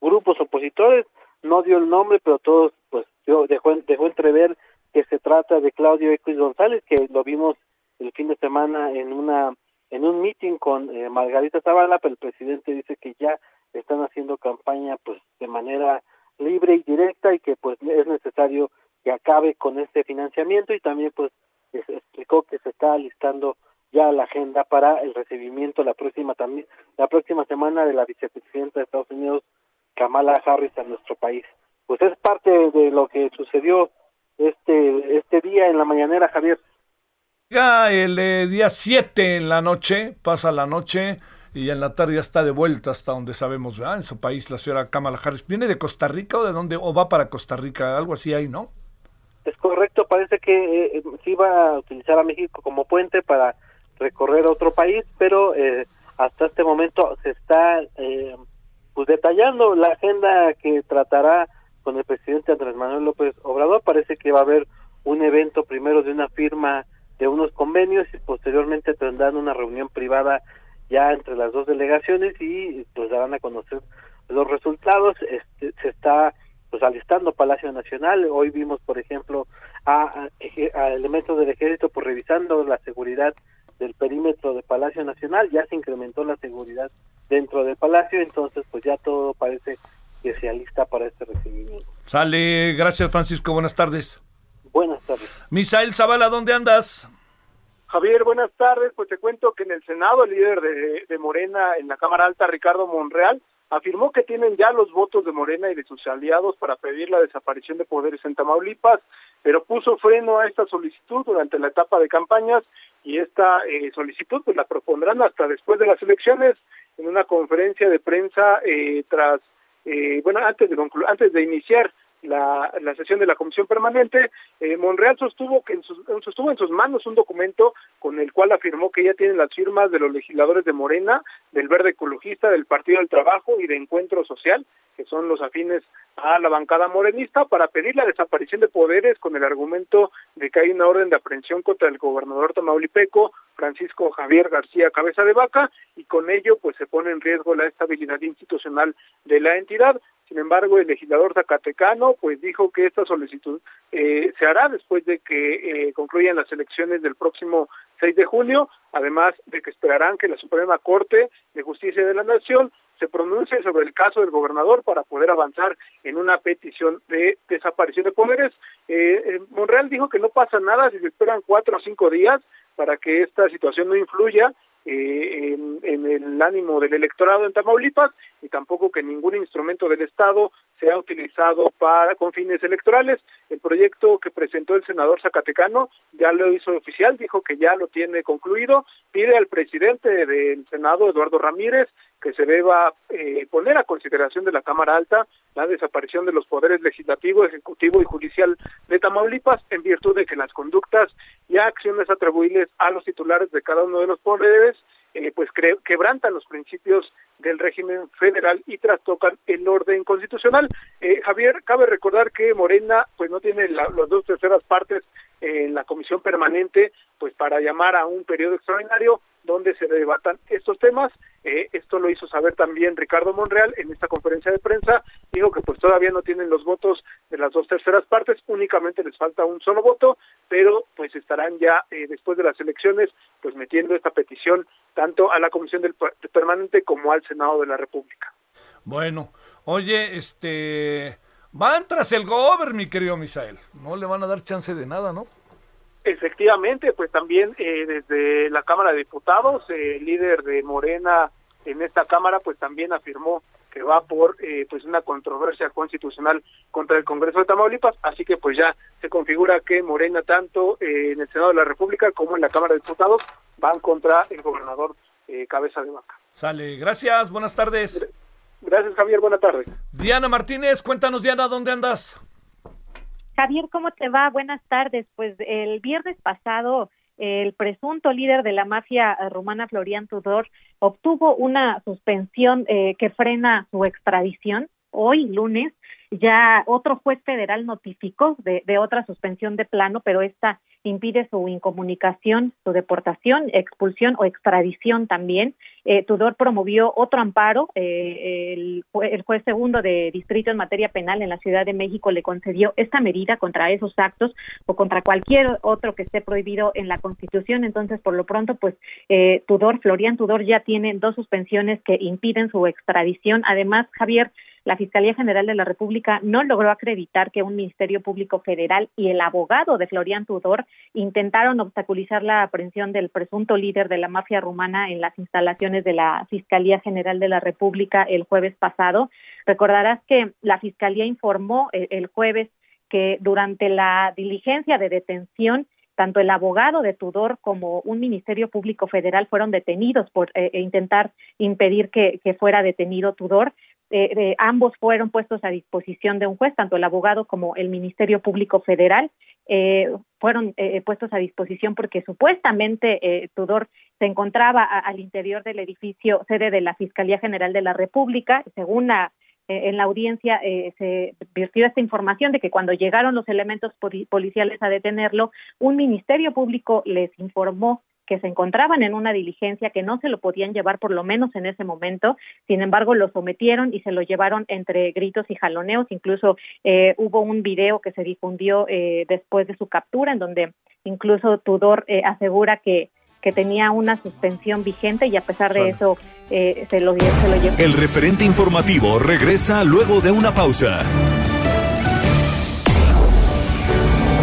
grupos opositores. No dio el nombre pero todos pues dejó dejó entrever que se trata de Claudio X González, que lo vimos el fin de semana en una en un meeting con eh, Margarita Zavala, pero el presidente dice que ya están haciendo campaña pues de manera libre y directa y que pues es necesario que acabe con este financiamiento y también pues explicó que se está listando ya la agenda para el recibimiento la próxima también la próxima semana de la vicepresidenta de Estados Unidos Kamala Harris a nuestro país. Pues es parte de lo que sucedió este este día en la mañanera, Javier. Ya el eh, día 7 en la noche, pasa la noche y en la tarde ya está de vuelta hasta donde sabemos, ¿verdad? En su país, la señora Kamala Harris. ¿Viene de Costa Rica o de dónde? ¿O va para Costa Rica? Algo así ahí, ¿no? Es correcto, parece que eh, eh, sí va a utilizar a México como puente para recorrer otro país, pero eh, hasta este momento se está eh, pues detallando la agenda que tratará con el presidente Andrés Manuel López Obrador. Parece que va a haber un evento primero de una firma de unos convenios y posteriormente tendrán una reunión privada ya entre las dos delegaciones y pues darán a conocer los resultados. Este, se está pues alistando Palacio Nacional. Hoy vimos, por ejemplo, a, a, elementos del ejército pues, revisando la seguridad del perímetro de Palacio Nacional, ya se incrementó la seguridad dentro del Palacio, entonces pues ya todo parece que se alista para este recibimiento. Sale, gracias Francisco, buenas tardes. Buenas tardes. Misael Zavala, ¿dónde andas? Javier, buenas tardes. Pues te cuento que en el Senado el líder de, de Morena en la Cámara Alta, Ricardo Monreal, afirmó que tienen ya los votos de Morena y de sus aliados para pedir la desaparición de poderes en Tamaulipas, pero puso freno a esta solicitud durante la etapa de campañas y esta eh, solicitud pues la propondrán hasta después de las elecciones en una conferencia de prensa eh, tras eh, bueno antes de antes de iniciar la, la sesión de la comisión permanente, eh, Monreal sostuvo que en sus, sostuvo en sus manos un documento con el cual afirmó que ya tienen las firmas de los legisladores de Morena, del Verde Ecologista, del Partido del Trabajo y de Encuentro Social, que son los afines a la bancada morenista, para pedir la desaparición de poderes con el argumento de que hay una orden de aprehensión contra el gobernador tamaulipeco, Francisco Javier García Cabeza de Vaca, y con ello pues se pone en riesgo la estabilidad institucional de la entidad. Sin embargo, el legislador zacatecano pues dijo que esta solicitud eh, se hará después de que eh, concluyan las elecciones del próximo 6 de junio, además de que esperarán que la Suprema Corte de Justicia de la Nación se pronuncie sobre el caso del gobernador para poder avanzar en una petición de desaparición de poderes. Eh, eh Monreal dijo que no pasa nada si se esperan cuatro o cinco días para que esta situación no influya eh, en, el ánimo del electorado en Tamaulipas y tampoco que ningún instrumento del Estado sea utilizado para con fines electorales. El proyecto que presentó el senador Zacatecano ya lo hizo oficial, dijo que ya lo tiene concluido, pide al presidente del Senado, Eduardo Ramírez, que se deba eh, poner a consideración de la Cámara Alta la desaparición de los poderes legislativo, ejecutivo y judicial de Tamaulipas en virtud de que las conductas y acciones atribuibles a los titulares de cada uno de los poderes eh, pues quebrantan los principios del régimen federal y trastocan el orden constitucional. Eh, Javier, cabe recordar que Morena pues no tiene las dos terceras partes en la comisión permanente pues para llamar a un periodo extraordinario donde se debatan estos temas. Eh, esto lo hizo saber también Ricardo Monreal en esta conferencia de prensa. Dijo que pues todavía no tienen los votos de las dos terceras partes, únicamente les falta un solo voto, pero pues estarán ya eh, después de las elecciones pues metiendo esta petición tanto a la Comisión del Permanente como al Senado de la República. Bueno, oye, este van tras el gobierno, mi querido Misael. No le van a dar chance de nada, ¿no? Efectivamente, pues también eh, desde la Cámara de Diputados, el líder de Morena en esta Cámara, pues también afirmó que va por eh, pues una controversia constitucional contra el Congreso de Tamaulipas, así que pues ya se configura que Morena tanto eh, en el Senado de la República como en la Cámara de Diputados van contra el gobernador Cabeza de Vaca. Sale, gracias, buenas tardes. Gracias Javier, buenas tardes. Diana Martínez, cuéntanos Diana, ¿dónde andas? Javier, ¿cómo te va? Buenas tardes. Pues el viernes pasado el presunto líder de la mafia rumana Florian Tudor obtuvo una suspensión eh, que frena su extradición hoy lunes ya otro juez federal notificó de, de otra suspensión de plano, pero esta impide su incomunicación, su deportación, expulsión o extradición también. Eh, Tudor promovió otro amparo. Eh, el, el, juez segundo de distrito en materia penal en la Ciudad de México le concedió esta medida contra esos actos o contra cualquier otro que esté prohibido en la Constitución. Entonces, por lo pronto, pues eh, Tudor, Florian Tudor ya tiene dos suspensiones que impiden su extradición. Además, Javier, la Fiscalía General de la República no logró acreditar que un Ministerio Público Federal y el abogado de Florian Tudor intentaron obstaculizar la aprehensión del presunto líder de la mafia rumana en las instalaciones de la Fiscalía General de la República el jueves pasado. Recordarás que la Fiscalía informó eh, el jueves que durante la diligencia de detención tanto el abogado de Tudor como un Ministerio Público Federal fueron detenidos por eh, e intentar impedir que, que, fuera detenido Tudor. Eh, ambos fueron puestos a disposición de un juez, tanto el abogado como el Ministerio Público Federal eh, fueron eh, puestos a disposición porque supuestamente eh, Tudor se encontraba al interior del edificio sede de la Fiscalía General de la República, según la en la audiencia se virtió esta información de que cuando llegaron los elementos policiales a detenerlo, un ministerio público les informó que se encontraban en una diligencia que no se lo podían llevar por lo menos en ese momento, sin embargo lo sometieron y se lo llevaron entre gritos y jaloneos, incluso eh, hubo un video que se difundió eh, después de su captura en donde incluso Tudor eh, asegura que que tenía una suspensión vigente y a pesar de eso eh, se, lo, se lo llevó. El referente informativo regresa luego de una pausa.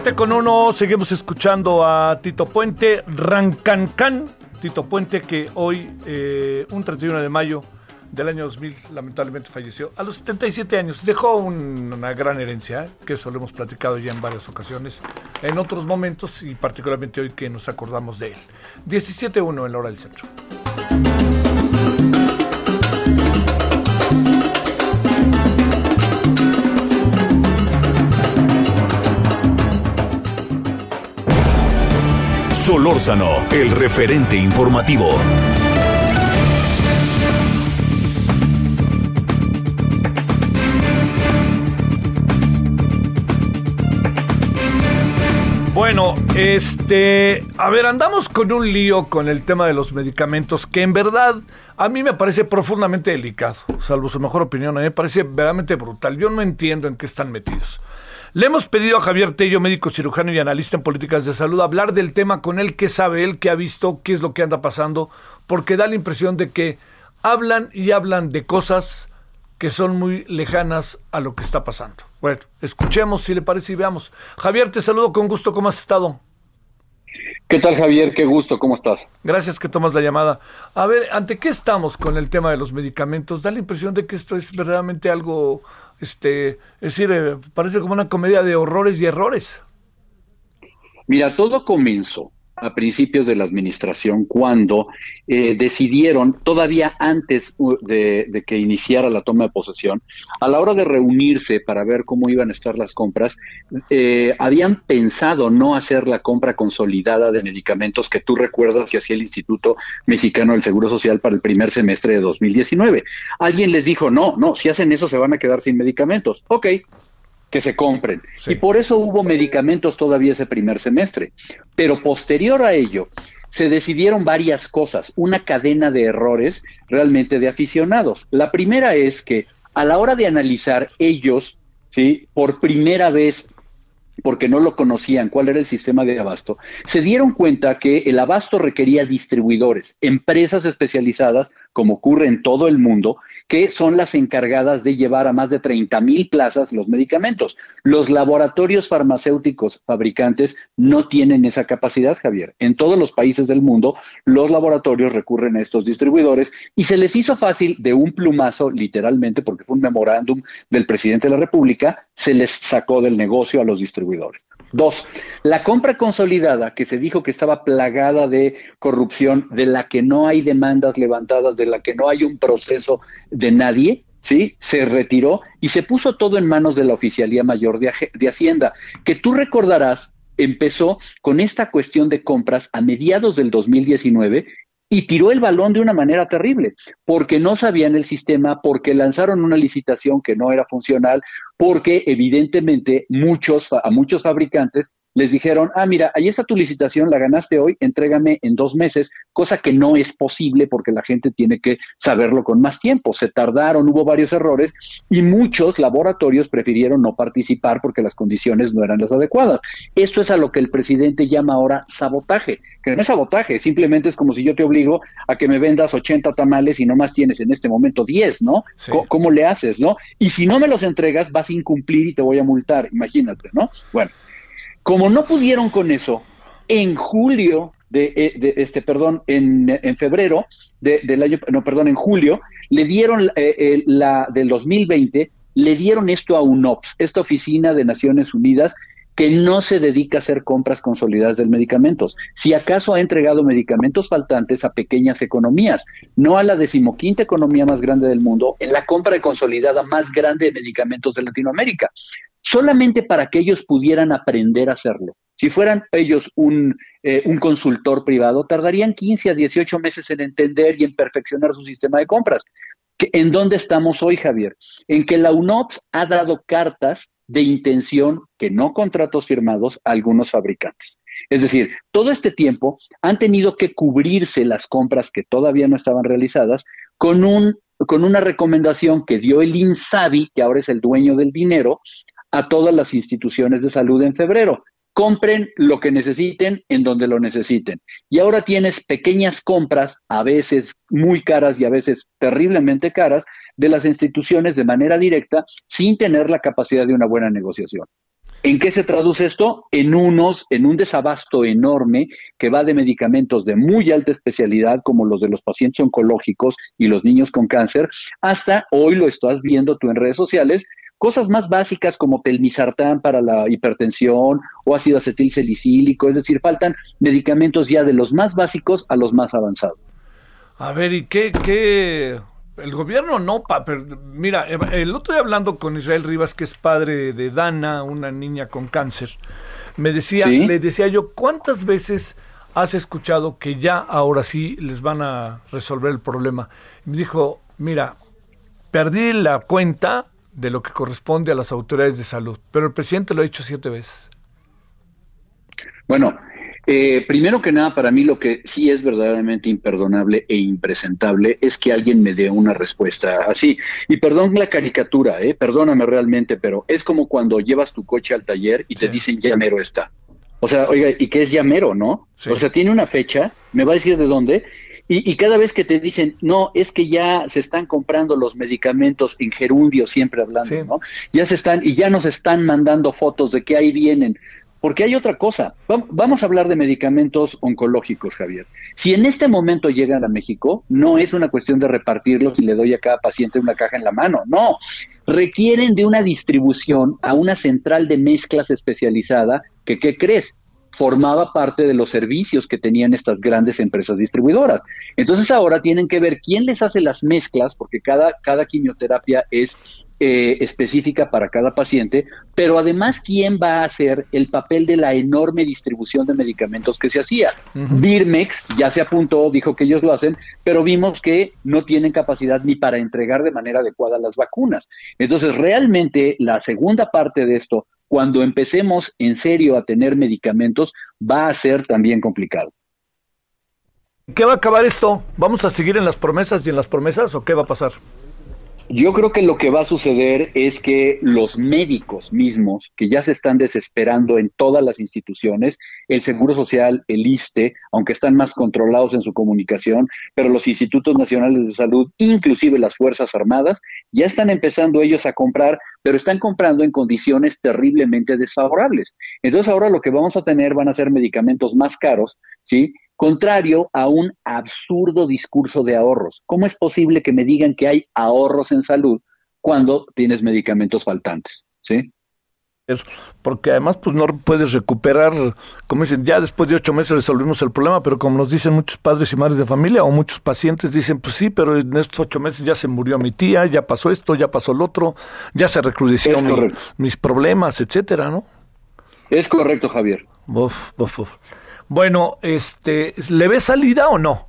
7 con 1, seguimos escuchando a Tito Puente, Rancancán, Tito Puente que hoy, eh, un 31 de mayo del año 2000, lamentablemente falleció a los 77 años. Dejó un, una gran herencia, ¿eh? que eso lo hemos platicado ya en varias ocasiones, en otros momentos y particularmente hoy que nos acordamos de él. 17-1 en la hora del centro. Solórzano, el referente informativo. Bueno, este, a ver, andamos con un lío con el tema de los medicamentos que en verdad a mí me parece profundamente delicado, salvo su mejor opinión, a mí me parece verdaderamente brutal. Yo no entiendo en qué están metidos. Le hemos pedido a Javier Tello, médico cirujano y analista en políticas de salud, hablar del tema con él, qué sabe él, qué ha visto, qué es lo que anda pasando, porque da la impresión de que hablan y hablan de cosas que son muy lejanas a lo que está pasando. Bueno, escuchemos si le parece y veamos. Javier, te saludo con gusto, ¿cómo has estado? ¿Qué tal Javier? Qué gusto, ¿cómo estás? Gracias que tomas la llamada. A ver, ¿ante qué estamos con el tema de los medicamentos? Da la impresión de que esto es verdaderamente algo este, es decir, eh, parece como una comedia de horrores y errores. Mira, todo comenzó a principios de la administración cuando eh, decidieron, todavía antes de, que iniciara la toma de posesión, a la hora de reunirse para ver cómo iban a estar las compras, eh, habían pensado no hacer la compra consolidada de medicamentos que tú recuerdas que hacía el Instituto Mexicano del Seguro Social para el primer semestre de 2019. Alguien les dijo, no, no, si hacen eso se van a quedar sin medicamentos. Ok, que se compren. Y por eso hubo medicamentos todavía ese primer semestre. Pero posterior a ello, se decidieron varias cosas, una cadena de errores realmente de aficionados. La primera es que a la hora de analizar ellos, ¿sí? por primera vez porque no lo conocían, cuál era el sistema de abasto, se dieron cuenta que el abasto requería distribuidores, empresas especializadas, como ocurre en todo el mundo, que son las encargadas de llevar a más de 30 mil plazas los medicamentos. Los laboratorios farmacéuticos fabricantes no tienen esa capacidad, Javier. En todos los países del mundo, los laboratorios recurren a estos distribuidores y se les hizo fácil de un plumazo, literalmente, porque fue un memorándum del presidente de la República, se les sacó del negocio a los distribuidores. Dos, la compra consolidada, que se dijo que estaba plagada de corrupción, de la que no hay demandas levantadas, de la que no hay un proceso de nadie, ¿sí? Se retiró y se puso todo en manos de la Oficialía Mayor de, de Hacienda, que tú recordarás empezó con esta cuestión de compras a mediados del 2019 y tiró el balón de una manera terrible, porque no sabían el sistema, porque lanzaron una licitación que no era funcional, porque evidentemente muchos, a muchos fabricantes les dijeron, ah, mira, ahí está tu licitación, la ganaste hoy, entrégame en dos meses, cosa que no es posible porque la gente tiene que saberlo con más tiempo. Se tardaron, hubo varios errores y muchos laboratorios prefirieron no participar porque las condiciones no eran las adecuadas. Esto es a lo que el presidente llama ahora sabotaje, que no es sabotaje, simplemente es como si yo te obligo a que me vendas 80 tamales y no más tienes en este momento 10, ¿no? ¿Cómo le haces, no? Y si no me los entregas, vas a incumplir y te voy a multar, imagínate, ¿no? Bueno. Como no pudieron con eso, en julio de, eh, este, perdón, en, febrero del año, no, perdón, en julio, le dieron eh, la del 2020, le dieron esto a UNOPS, esta oficina de Naciones Unidas que no se dedica a hacer compras consolidadas de medicamentos. Si acaso ha entregado medicamentos faltantes a pequeñas economías, no a la decimoquinta economía más grande del mundo, en la compra consolidada más grande de medicamentos de Latinoamérica solamente para que ellos pudieran aprender a hacerlo. Si fueran ellos un, eh, un, consultor privado, tardarían 15 a 18 meses en entender y en perfeccionar su sistema de compras. ¿En dónde estamos hoy, Javier? En que la UNOPS ha dado cartas de intención, que no contratos firmados, a algunos fabricantes. Es decir, todo este tiempo han tenido que cubrirse las compras que todavía no estaban realizadas con, un, con una recomendación que dio el INSABI, que ahora es el dueño del dinero, a todas las instituciones de salud en febrero. Compren lo que necesiten en donde lo necesiten. Y ahora tienes pequeñas compras, a veces muy caras y a veces terriblemente caras, de las instituciones de manera directa sin tener la capacidad de una buena negociación. ¿En qué se traduce esto? En unos, en un desabasto enorme que va de medicamentos de muy alta especialidad, como los de los pacientes oncológicos y los niños con cáncer, hasta hoy lo estás viendo tú en redes sociales, cosas más básicas como telmisartán para la hipertensión o ácido acetilsalicílico, es decir, faltan medicamentos ya de los más básicos a los más avanzados. A ver, ¿y qué, qué? El gobierno no, pa, mira, el otro día hablando con Israel Rivas, que es padre de Dana, una niña con cáncer, me decía, le decía yo, ¿cuántas veces has escuchado que ya ahora sí les van a resolver el problema? me dijo, mira, perdí la cuenta de lo que corresponde a las autoridades de salud. Pero el presidente lo ha dicho siete veces. Bueno, eh, primero que nada, para mí lo que sí es verdaderamente imperdonable e impresentable es que alguien me dé una respuesta así. Y perdón la caricatura, eh, perdóname realmente, pero es como cuando llevas tu coche al taller y te dicen llamero está. O sea, oiga, ¿y qué es llamero, no? O sea, tiene una fecha, me va a decir de dónde, y, cada vez que te dicen, no, es que ya se están comprando los medicamentos en gerundio, siempre hablando, ¿no? Ya se están, y ya nos están mandando fotos de que ahí vienen. Porque hay otra cosa. Vamos a hablar de medicamentos oncológicos, Javier. Si en este momento llegan a México, no es una cuestión de repartirlos y le doy a cada paciente una caja en la mano. No. Requieren de una distribución a una central de mezclas especializada que, ¿qué crees? Formaba parte de los servicios que tenían estas grandes empresas distribuidoras. Entonces ahora tienen que ver quién les hace las mezclas, porque cada, cada quimioterapia es eh, específica para cada paciente, pero además quién va a hacer el papel de la enorme distribución de medicamentos que se hacía. Birmex ya se apuntó, dijo que ellos lo hacen, pero vimos que no tienen capacidad ni para entregar de manera adecuada las vacunas. Entonces, realmente la segunda parte de esto, cuando empecemos en serio a tener medicamentos, va a ser también complicado. ¿Qué va a acabar esto? ¿Vamos a seguir en las promesas y en las promesas o qué va a pasar? Yo creo que lo que va a suceder es que los médicos mismos, que ya se están desesperando en todas las instituciones, el Seguro Social, el ISTE, aunque están más controlados en su comunicación, pero los institutos nacionales de salud, inclusive las Fuerzas Armadas, ya están empezando ellos a comprar, pero están comprando en condiciones terriblemente desfavorables. Entonces ahora lo que vamos a tener van a ser medicamentos más caros, ¿sí? Contrario a un absurdo discurso de ahorros. ¿Cómo es posible que me digan que hay ahorros en salud cuando tienes medicamentos faltantes? ¿Sí? Porque además pues no puedes recuperar, como dicen, ya después de ocho meses resolvimos el problema, pero como nos dicen muchos padres y madres de familia o muchos pacientes dicen, pues sí, pero en estos ocho meses ya se murió mi tía, ya pasó esto, ya pasó el otro, ya se recrudecieron mis problemas, etcétera, ¿no? Es correcto, Javier. Uf, uf, uf. Bueno, este, ¿le ve salida o no?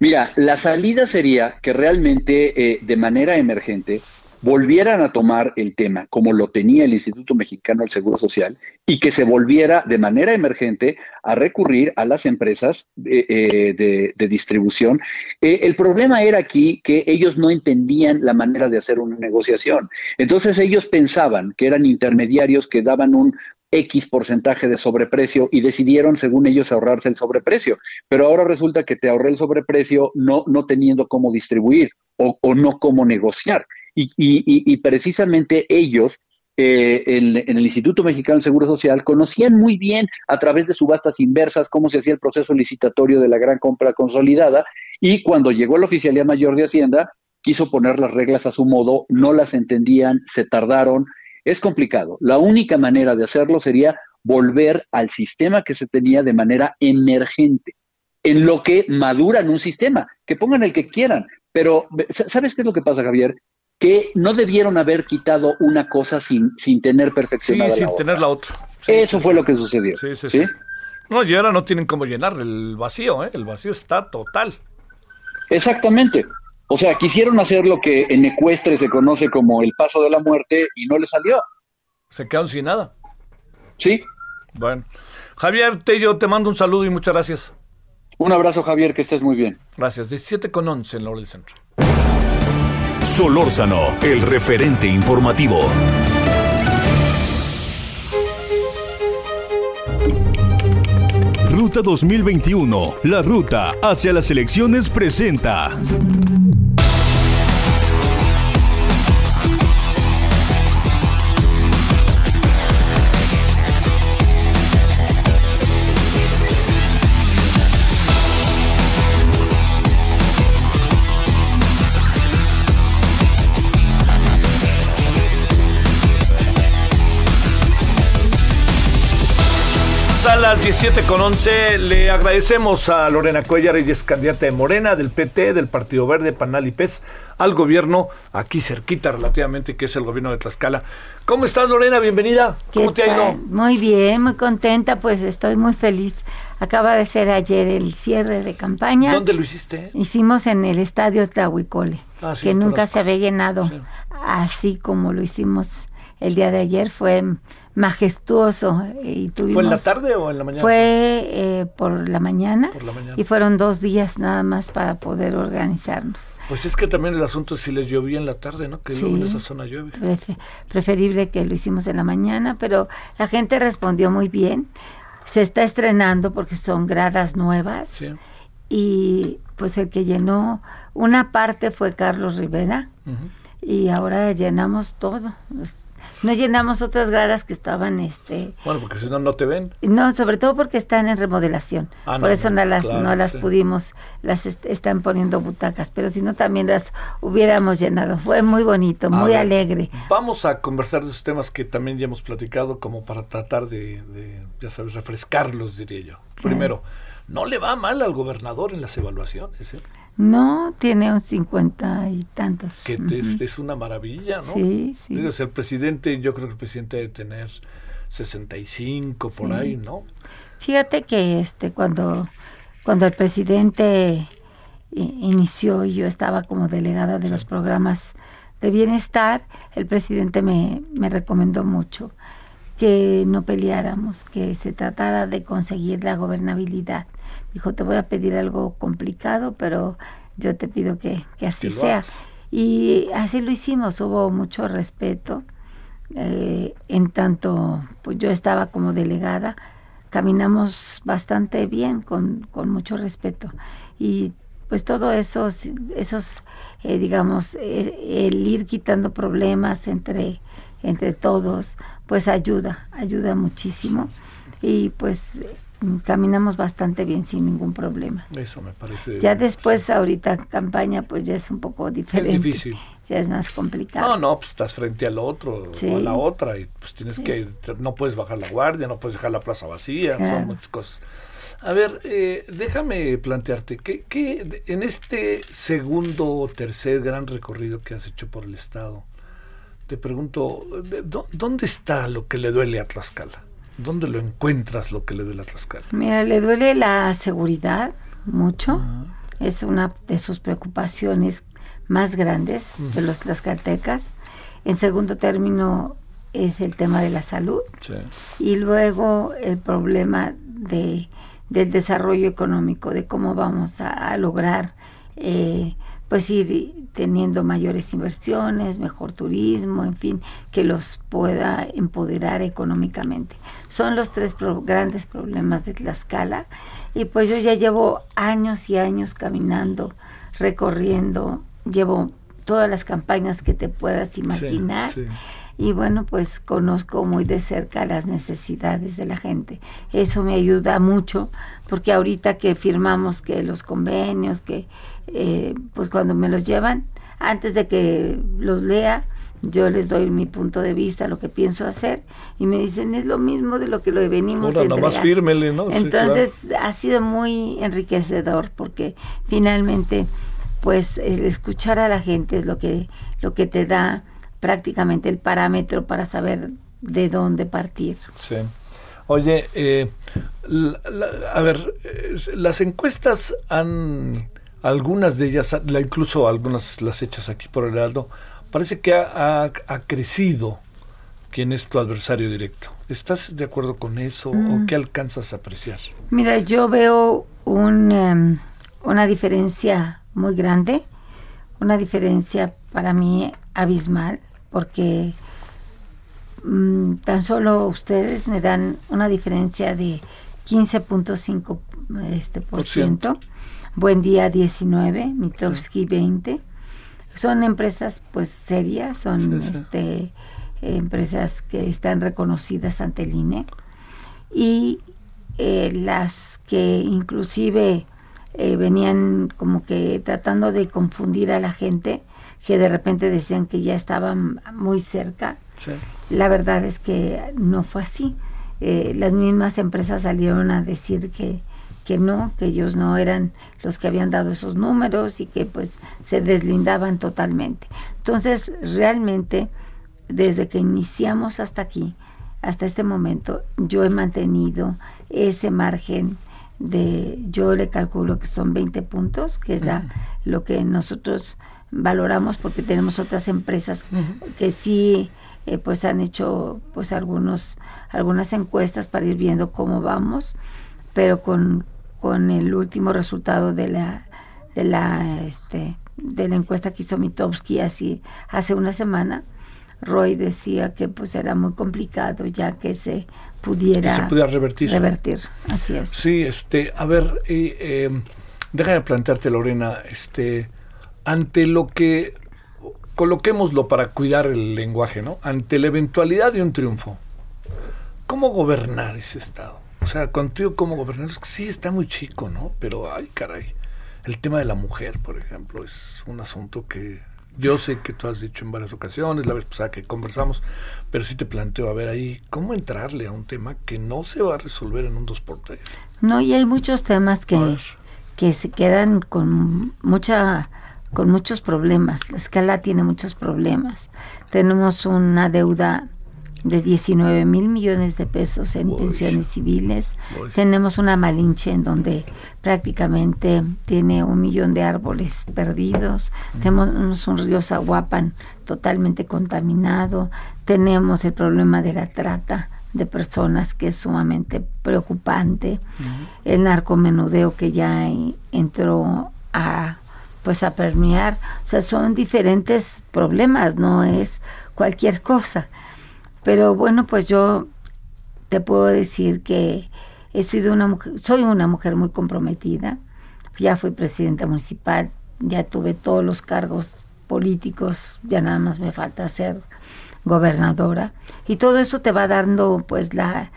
Mira, la salida sería que realmente eh, de manera emergente volvieran a tomar el tema como lo tenía el Instituto Mexicano del Seguro Social y que se volviera de manera emergente a recurrir a las empresas de, eh, distribución. Eh, el problema era aquí que ellos no entendían la manera de hacer una negociación. Entonces ellos pensaban que eran intermediarios que daban un, X porcentaje de sobreprecio y decidieron, según ellos, ahorrarse el sobreprecio. Pero ahora resulta que te ahorré el sobreprecio no, no teniendo cómo distribuir o, no cómo negociar. Y, precisamente ellos, eh, en, el Instituto Mexicano de Seguro Social, conocían muy bien a través de subastas inversas cómo se hacía el proceso licitatorio de la gran compra consolidada y cuando llegó la Oficialía Mayor de Hacienda, quiso poner las reglas a su modo, no las entendían, se tardaron, es complicado. La única manera de hacerlo sería volver al sistema que se tenía de manera emergente, en lo que maduran un sistema, que pongan el que quieran. Pero, ¿sabes qué es lo que pasa, Javier? Que no debieron haber quitado una cosa sin, sin tener perfeccionada sí, sin tener la otra. Eso fue lo que sucedió. Sí, sí, sí. No, y ahora no tienen cómo llenar el vacío, ¿eh? El vacío está total. Exactamente. O sea, quisieron hacer lo que en ecuestre se conoce como el paso de la muerte y no le salió. Se quedaron sin nada. Sí. Bueno. Javier Tello, te mando un saludo y muchas gracias. Un abrazo, Javier, que estés muy bien. Gracias. 17 con 11 en la hora del centro. Solórzano, el referente informativo. Ruta 2021, la ruta hacia las elecciones presenta. Las 17 con 11 le agradecemos a Lorena Cuellar, ella es candidata de Morena, del PT, del Partido Verde, Panal y PES, al gobierno aquí cerquita relativamente, que es el gobierno de Tlaxcala. ¿Cómo estás Lorena? Bienvenida. ¿Cómo te ha ido? Muy bien, muy contenta, pues estoy muy feliz. Acaba de ser ayer el cierre de campaña. ¿Dónde lo hiciste? Hicimos en el estadio Tlahuicole, ah, que nunca se había llenado así como lo hicimos el día de ayer. Fue majestuoso. Y tuvimos, ¿Fue en la tarde o en la mañana? Fue eh, por, la mañana, y fueron dos días nada más para poder organizarnos. Pues es que también el asunto si les llovía en la tarde, ¿no? Que en esa zona llueve. preferible que lo hicimos en la mañana, pero la gente respondió muy bien. Se está estrenando porque son gradas nuevas. Y pues el que llenó una parte fue Carlos Rivera y ahora llenamos todo no llenamos otras gradas que estaban, este... Bueno, porque si no, no te ven. No, sobre todo porque están en remodelación. Ah, Por eso no, las, no las pudimos, las están poniendo butacas, pero si no también las hubiéramos llenado. Fue muy bonito, muy alegre. Vamos a conversar de esos temas que también ya hemos platicado, como para tratar de, ya sabes, refrescarlos, diría yo. Primero, no le va mal al gobernador en las evaluaciones, ¿eh? No, tiene un cincuenta y tantos. Que es, una maravilla, ¿no? Sí, sí. el presidente, yo creo que el presidente debe tener 65 por ahí, ¿no? Fíjate que este cuando cuando el presidente inició y yo estaba como delegada de los programas de bienestar, el presidente me, me recomendó mucho que no peleáramos, que se tratara de conseguir la gobernabilidad. Dijo, te voy a pedir algo complicado, pero yo te pido que, así sea. Y así lo hicimos, hubo mucho respeto. Eh, en tanto, pues yo estaba como delegada, caminamos bastante bien, con, con mucho respeto. Y pues todo eso, esos, eh, digamos, eh, el ir quitando problemas entre, entre todos, pues ayuda, ayuda muchísimo. Y pues caminamos bastante bien sin ningún problema. Eso me parece. Ya después, ahorita campaña, pues ya es un poco diferente. Es difícil. <laughs> Ya es más complicado. No, no, pues estás frente al otro o a la otra y pues tienes que, no puedes bajar la guardia, no puedes dejar la plaza vacía, son muchas cosas. A ver, eh, déjame plantearte, ¿qué, ¿qué, en este segundo o tercer gran recorrido que has hecho por el Estado, te pregunto, ¿dónde está lo que le duele a Tlaxcala? ¿Dónde lo encuentras lo que le duele a Tlaxcala? Mira, le duele la seguridad mucho. Es una de sus preocupaciones más grandes de los tlaxcaltecas. En segundo término es el tema de la salud. Y luego el problema de, del desarrollo económico, de cómo vamos a, lograr eh, pues ir teniendo mayores inversiones, mejor turismo, en fin, que los pueda empoderar económicamente. Son los tres grandes problemas de Tlaxcala y pues yo ya llevo años y años caminando, recorriendo, llevo todas las campañas que te puedas imaginar. Y bueno, pues conozco muy de cerca las necesidades de la gente. Eso me ayuda mucho porque ahorita que firmamos que los convenios, que eh, pues cuando me los llevan, antes de que los lea, yo les doy mi punto de vista, lo que pienso hacer, y me dicen, es lo mismo de lo que lo venimos a entregar. fírmele, ¿no? Entonces, ha sido muy enriquecedor, porque finalmente, pues, el escuchar a la gente es lo que, lo que te da prácticamente el parámetro para saber de dónde partir. Sí. Oye, eh, a ver, las encuestas han algunas de ellas, incluso algunas las hechas aquí por el Aldo, parece que ha, crecido quién es tu adversario directo. ¿Estás de acuerdo con eso o mm. qué alcanzas a apreciar? Mira, yo veo un, em, una diferencia muy grande, una diferencia para mí abismal, porque mm, tan solo ustedes me dan una diferencia de 15.5 este, por ciento Buen Día 19, Mitowski 20. Son empresas pues serias, son este empresas que están reconocidas ante el INE y eh, las que inclusive eh, venían como que tratando de confundir a la gente que de repente decían que ya estaban muy cerca. La verdad es que no fue así. Eh, las mismas empresas salieron a decir que que no, que ellos no eran los que habían dado esos números y que pues se deslindaban totalmente. Entonces, realmente, desde que iniciamos hasta aquí, hasta este momento, yo he mantenido ese margen de, yo le calculo que son 20 puntos, que es la, lo que nosotros valoramos porque tenemos otras empresas que sí eh, pues han hecho pues algunos algunas encuestas para ir viendo cómo vamos pero con, con el último resultado de la de la este de la encuesta que hizo Mitowski así hace una semana Roy decía que pues era muy complicado ya que se pudiera, se pudiera revertir. revertir. Así es. Sí este a ver eh, déjame plantearte Lorena este ante lo que coloquémoslo para cuidar el lenguaje, ¿no? Ante la eventualidad de un triunfo, ¿cómo gobernar ese Estado? O sea, contigo, ¿cómo gobernar? Sí, está muy chico, ¿no? Pero, ay, caray. El tema de la mujer, por ejemplo, es un asunto que yo sé que tú has dicho en varias ocasiones, la vez pasada que conversamos, pero sí te planteo, a ver ahí, ¿cómo entrarle a un tema que no se va a resolver en un 2x3? No, y hay muchos temas que, que se quedan con mucha con muchos problemas. La escala tiene muchos problemas. Tenemos una deuda de 19 mil millones de pesos en pensiones civiles. Tenemos una Malinche en donde prácticamente tiene un millón de árboles perdidos. Tenemos un río Zaguapan totalmente contaminado. Tenemos el problema de la trata de personas que es sumamente preocupante. El narcomenudeo que ya entró a pues a permear, o sea, son diferentes problemas, no es cualquier cosa. Pero bueno, pues yo te puedo decir que he sido una mujer, soy una mujer muy comprometida. Ya fui presidenta municipal, ya tuve todos los cargos políticos, ya nada más me falta ser gobernadora. Y todo eso te va dando pues la,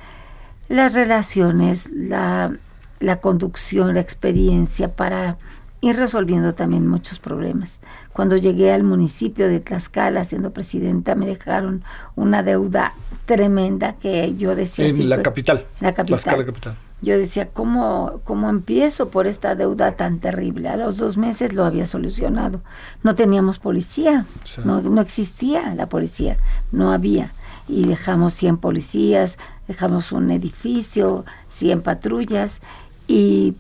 las relaciones, la, la conducción, la experiencia para ir resolviendo también muchos problemas. Cuando llegué al municipio de Tlaxcala siendo presidenta me dejaron una deuda tremenda que yo decía... En la capital. La capital. Tlaxcala capital. Yo decía, ¿cómo, ¿cómo empiezo por esta deuda tan terrible? A los dos meses lo había solucionado. No teníamos policía, no, no existía la policía, no había. Y dejamos 100 policías, dejamos un edificio, 100 patrullas y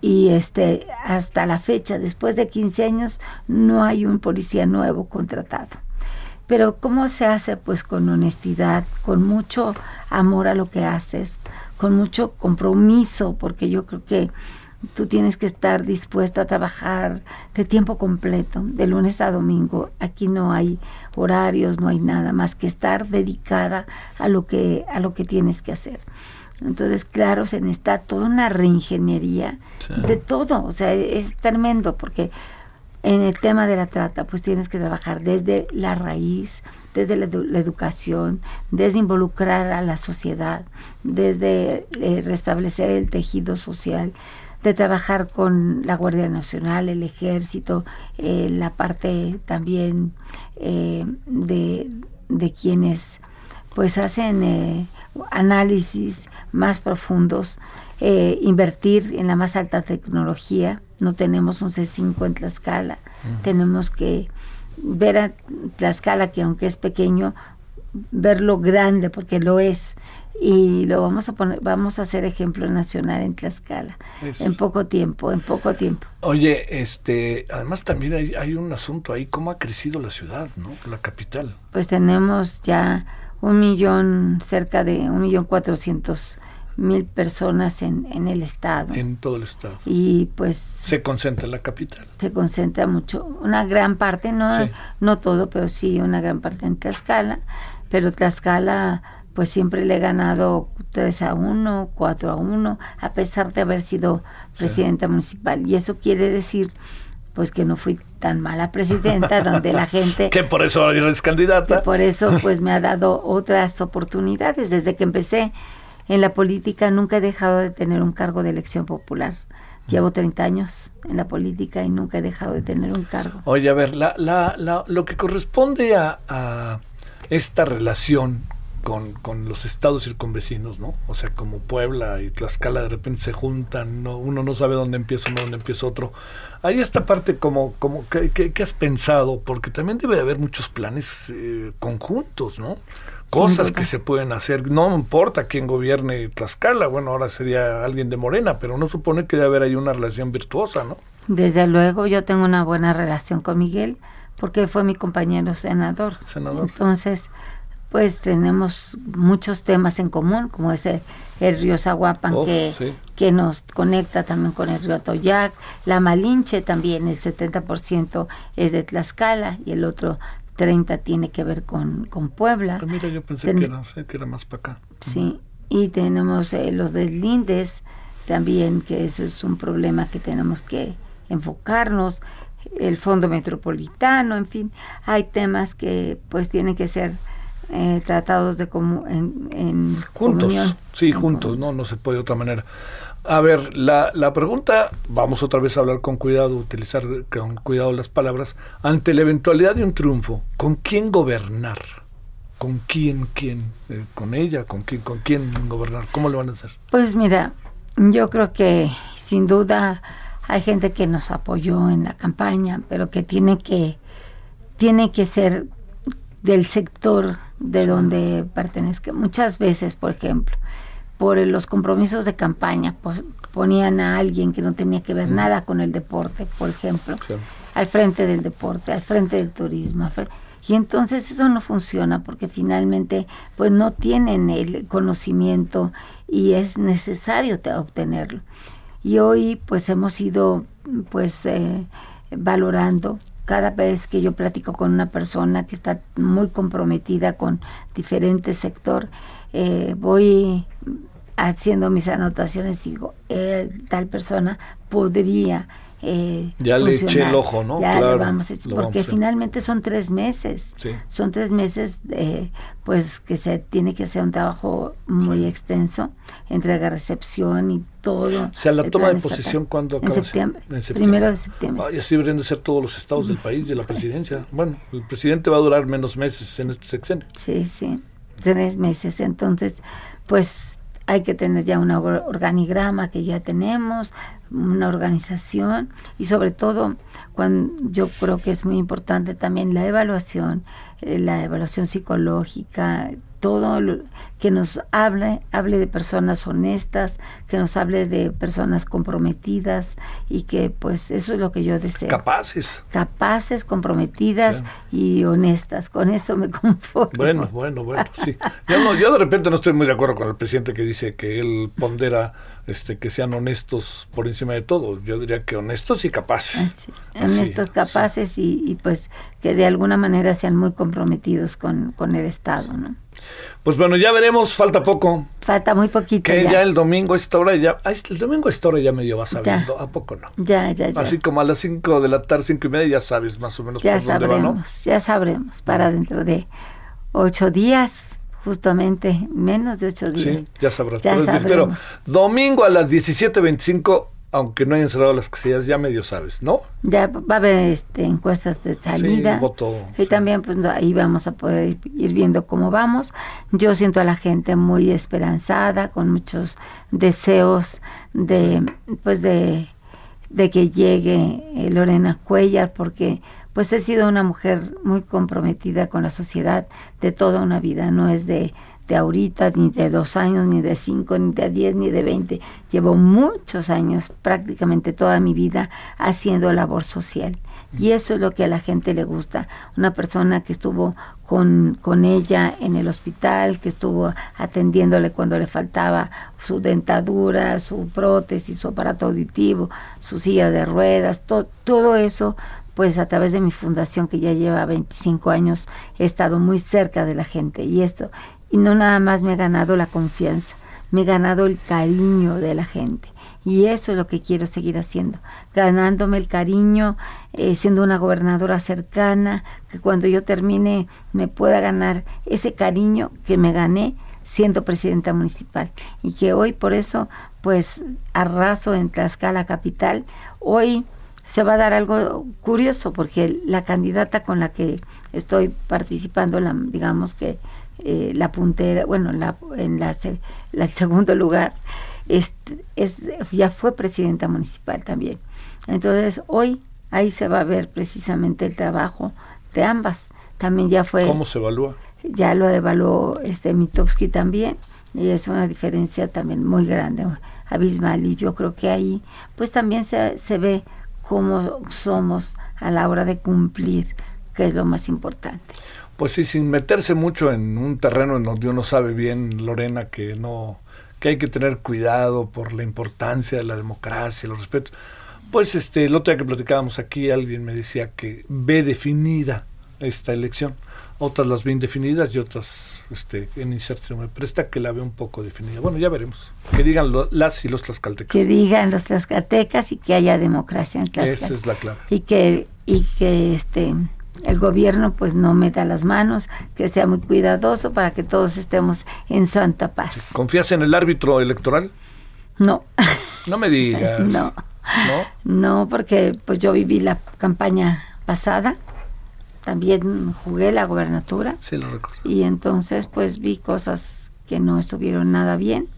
y este hasta la fecha, después de 15 años, no hay un policía nuevo contratado. Pero ¿cómo se hace? Pues con honestidad, con mucho amor a lo que haces, con mucho compromiso, porque yo creo que tú tienes que estar dispuesta a trabajar de tiempo completo, de lunes a domingo. Aquí no hay horarios, no hay nada más que estar dedicada a lo que a lo que tienes que hacer. Entonces, claro, se necesita toda una reingeniería de todo. O sea, es tremendo porque en el tema de la trata, pues tienes que trabajar desde la raíz, desde la, educación, desde involucrar a la sociedad, desde eh, restablecer el tejido social, de trabajar con la Guardia Nacional, el Ejército, eh, la parte también eh, de, de quienes pues hacen análisis más profundos, eh, invertir en la más alta tecnología. No tenemos un C5 en Tlaxcala, tenemos que ver a Tlaxcala, que aunque es pequeño, verlo grande, porque lo es. Y lo vamos a poner, vamos a hacer ejemplo nacional en Tlaxcala, en poco tiempo, en poco tiempo. Oye, este, además también hay, hay un asunto ahí, cómo ha crecido la ciudad, ¿no? La capital. Pues tenemos ya un millón, cerca de un millón cuatrocientos mil personas en, en el estado. En todo el estado. Y pues... Se concentra en la capital. Se concentra mucho, una gran parte, no, no todo, pero sí una gran parte en Tlaxcala, pero Tlaxcala pues siempre le he ganado 3 a 1, 4 a 1, a pesar de haber sido presidenta municipal. Y eso quiere decir pues que no fui tan mala presidenta, donde la gente... <laughs> que por eso eres candidata. Que por eso pues me ha dado otras oportunidades. Desde que empecé en la política nunca he dejado de tener un cargo de elección popular. Llevo 30 años en la política y nunca he dejado de tener un cargo. Oye, a ver, la, la, la, lo que corresponde a, a esta relación con, con, los estados circunvecinos, ¿no? O sea, como Puebla y Tlaxcala de repente se juntan, no, uno no sabe dónde empieza uno, dónde empieza otro. Hay esta parte como, como ¿qué, has pensado? Porque también debe haber muchos planes eh, conjuntos, ¿no? Cosas que se pueden hacer, no importa quién gobierne Tlaxcala, bueno, ahora sería alguien de Morena, pero no supone que debe haber ahí una relación virtuosa, ¿no? Desde luego, yo tengo una buena relación con Miguel, porque él fue mi compañero senador. Senador. Entonces, pues tenemos muchos temas en común, como ese el río Zaguapan que, que nos conecta también con el río Toyac, la Malinche también, el 70% es de Tlaxcala y el otro 30 tiene que ver con, con Puebla. Pero mira, yo pensé que, era, que, era, más para acá. Sí, y tenemos eh, los deslindes también, que eso es un problema que tenemos que enfocarnos. el Fondo Metropolitano, en fin, hay temas que pues tienen que ser eh, tratados de como en, juntos, sí, juntos, no, no se puede de otra manera. A ver, la, la pregunta, vamos otra vez a hablar con cuidado, utilizar con cuidado las palabras, ante la eventualidad de un triunfo, ¿con quién gobernar? ¿Con quién, quién? Eh, ¿Con ella? ¿Con quién, ¿Con quién gobernar? ¿Cómo lo van a hacer? Pues mira, yo creo que sin duda hay gente que nos apoyó en la campaña, pero que tiene que, tiene que ser del sector de donde pertenezca. Muchas veces, por ejemplo, por los compromisos de campaña, pues, ponían a alguien que no tenía que ver nada con el deporte, por ejemplo, al frente del deporte, al frente del turismo. y entonces eso no funciona porque finalmente pues no tienen el conocimiento y es necesario obtenerlo. Y hoy pues hemos ido pues eh, valorando cada vez que yo platico con una persona que está muy comprometida con diferente sector, eh, voy haciendo mis anotaciones y digo, eh, tal persona podría eh, ya le eché el ojo, ¿no? Ya claro, vamos porque finalmente son tres meses. Son tres meses, pues que se tiene que hacer un trabajo muy extenso, entrega, recepción y todo. O sea, la toma de posesión cuando acaba. En septiembre, en septiembre. Primero de septiembre. y así deberían de ser todos los estados del país de la presidencia. Bueno, el presidente va a durar menos meses en este sexenio. Sí, sí, tres meses. Entonces, pues hay que tener ya un organigrama que ya tenemos, una organización y sobre todo cuando yo creo que es muy importante también la evaluación, eh, la evaluación psicológica, todo lo que nos hable, hable de personas honestas, que nos hable de personas comprometidas y que pues eso es lo que yo deseo. Capaces. Capaces, comprometidas y honestas. Con eso me <laughs> conformo. Bueno, bueno, bueno, sí. Yo, no, yo de repente no estoy muy de acuerdo con el presidente que dice que él pondera este, que sean honestos por encima de todo. Yo diría que honestos y capaces. honestos, capaces y, y, pues que de alguna manera sean muy comprometidos con, con el Estado, ¿no? Pues bueno, ya veremos, falta poco. Falta muy poquito. Que ya, el domingo a esta hora ya, ah, el domingo a esta hora ya medio vas sabiendo, ¿a poco no? Ya, ya, ya. Así como a las 5 de la tarde, cinco y media, ya sabes más o menos ya por sabremos, dónde va, ¿no? Ya sabremos, para dentro de ocho días, justamente, menos de ocho días. Sí, ya sabrás. Ya pero, domingo a las 17.25 aunque no hayan cerrado las casillas, ya medio sabes, ¿no? Ya va a haber este, encuestas de salida. Sí, voto, y también pues ahí vamos a poder ir viendo cómo vamos. Yo siento a la gente muy esperanzada, con muchos deseos de, pues de, de que llegue eh, Lorena Cuellar, porque pues he sido una mujer muy comprometida con la sociedad de toda una vida, no es de de ahorita, ni de dos años, ni de cinco, ni de diez, ni de veinte. Llevo muchos años, prácticamente toda mi vida, haciendo labor social. Y eso es lo que a la gente le gusta. Una persona que estuvo con, con ella en el hospital, que estuvo atendiéndole cuando le faltaba su dentadura, su prótesis, su aparato auditivo, su silla de ruedas, todo eso pues a través de mi fundación que ya lleva 25 años he estado muy cerca de la gente y esto y no nada más me ha ganado la confianza, me he ganado el cariño de la gente. Y eso es lo que quiero seguir haciendo, ganándome el cariño, eh, siendo una gobernadora cercana, que cuando yo termine me pueda ganar ese cariño que me gané siendo presidenta municipal. Y que hoy por eso, pues, arraso en Tlaxcala Capital. Hoy se va a dar algo curioso, porque la candidata con la que estoy participando, la, digamos que eh, la puntera, bueno, la, en la, el <laughs> segundo lugar, es, es, ya fue presidenta municipal también. Entonces, hoy ahí se va a ver precisamente el trabajo de ambas. También ya fue... ¿Cómo se evalúa? Ya lo evaluó este Mitowski también, y es una diferencia también muy grande, abismal, y yo creo que ahí pues también se, se ve cómo somos a la hora de cumplir, que es lo más importante. Pues sí, sin meterse mucho en un terreno en donde uno sabe bien, Lorena, que no, que hay que tener cuidado por la importancia de la democracia, los respetos. Pues este, el otro día que platicábamos aquí, alguien me decía que ve definida esta elección. Otras las bien definidas y otras este, en incertidumbre. Pero esta que la veo un poco definida. Bueno, ya veremos. Que digan las y los tlaxcaltecas. Que digan los tlaxcaltecas y que haya democracia en Tlaxcala. Esa es la clave. Y que, y que este el gobierno pues no meta las manos, que sea muy cuidadoso para que todos estemos en santa paz. ¿Confías en el árbitro electoral? No. No me digas. <laughs> no. ¿No? No, porque pues yo viví la campaña pasada también jugué la gobernatura. Sí, lo recuerdo. Y entonces pues vi cosas que no estuvieron nada bien.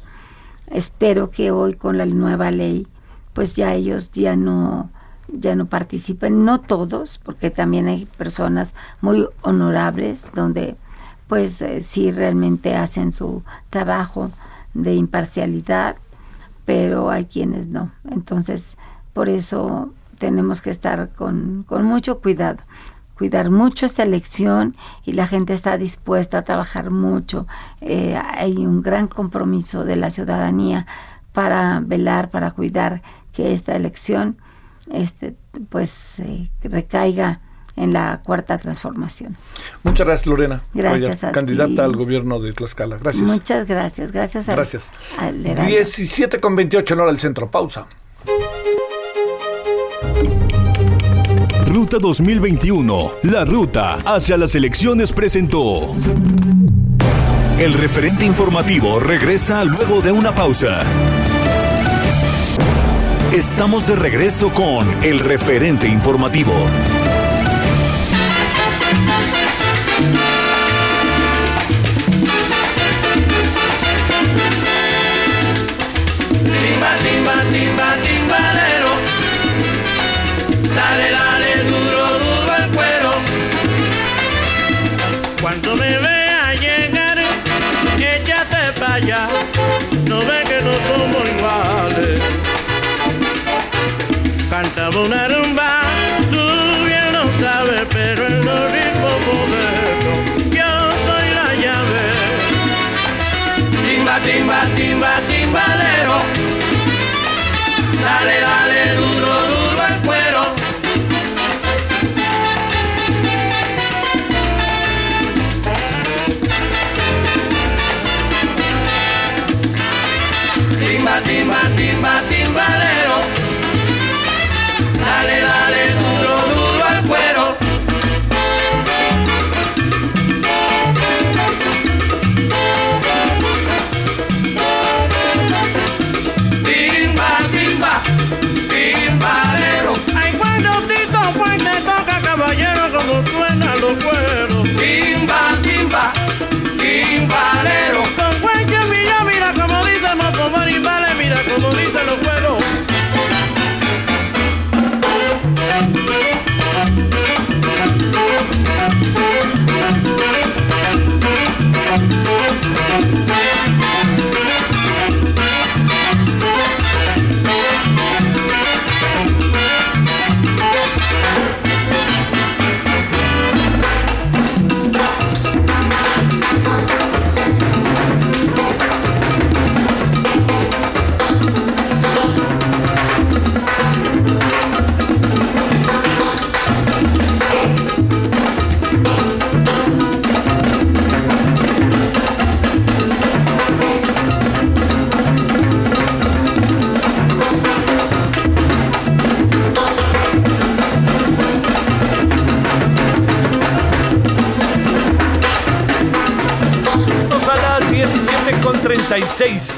Espero que hoy con la nueva ley pues ya ellos ya no ya no participen, no todos, porque también hay personas muy honorables donde pues eh, sí realmente hacen su trabajo de imparcialidad, pero hay quienes no. Entonces, por eso tenemos que estar con, con mucho cuidado cuidar mucho esta elección y la gente está dispuesta a trabajar mucho. Eh, hay un gran compromiso de la ciudadanía para velar, para cuidar que esta elección este, pues eh, recaiga en la cuarta transformación. Muchas gracias, Lorena. Gracias Candidata al gobierno de Tlaxcala. Gracias. Muchas gracias. Gracias a Gracias. 17 con 28 en hora del centro. Pausa. Ruta 2021, la ruta hacia las elecciones presentó. El referente informativo regresa luego de una pausa. Estamos de regreso con el referente informativo. Narumba!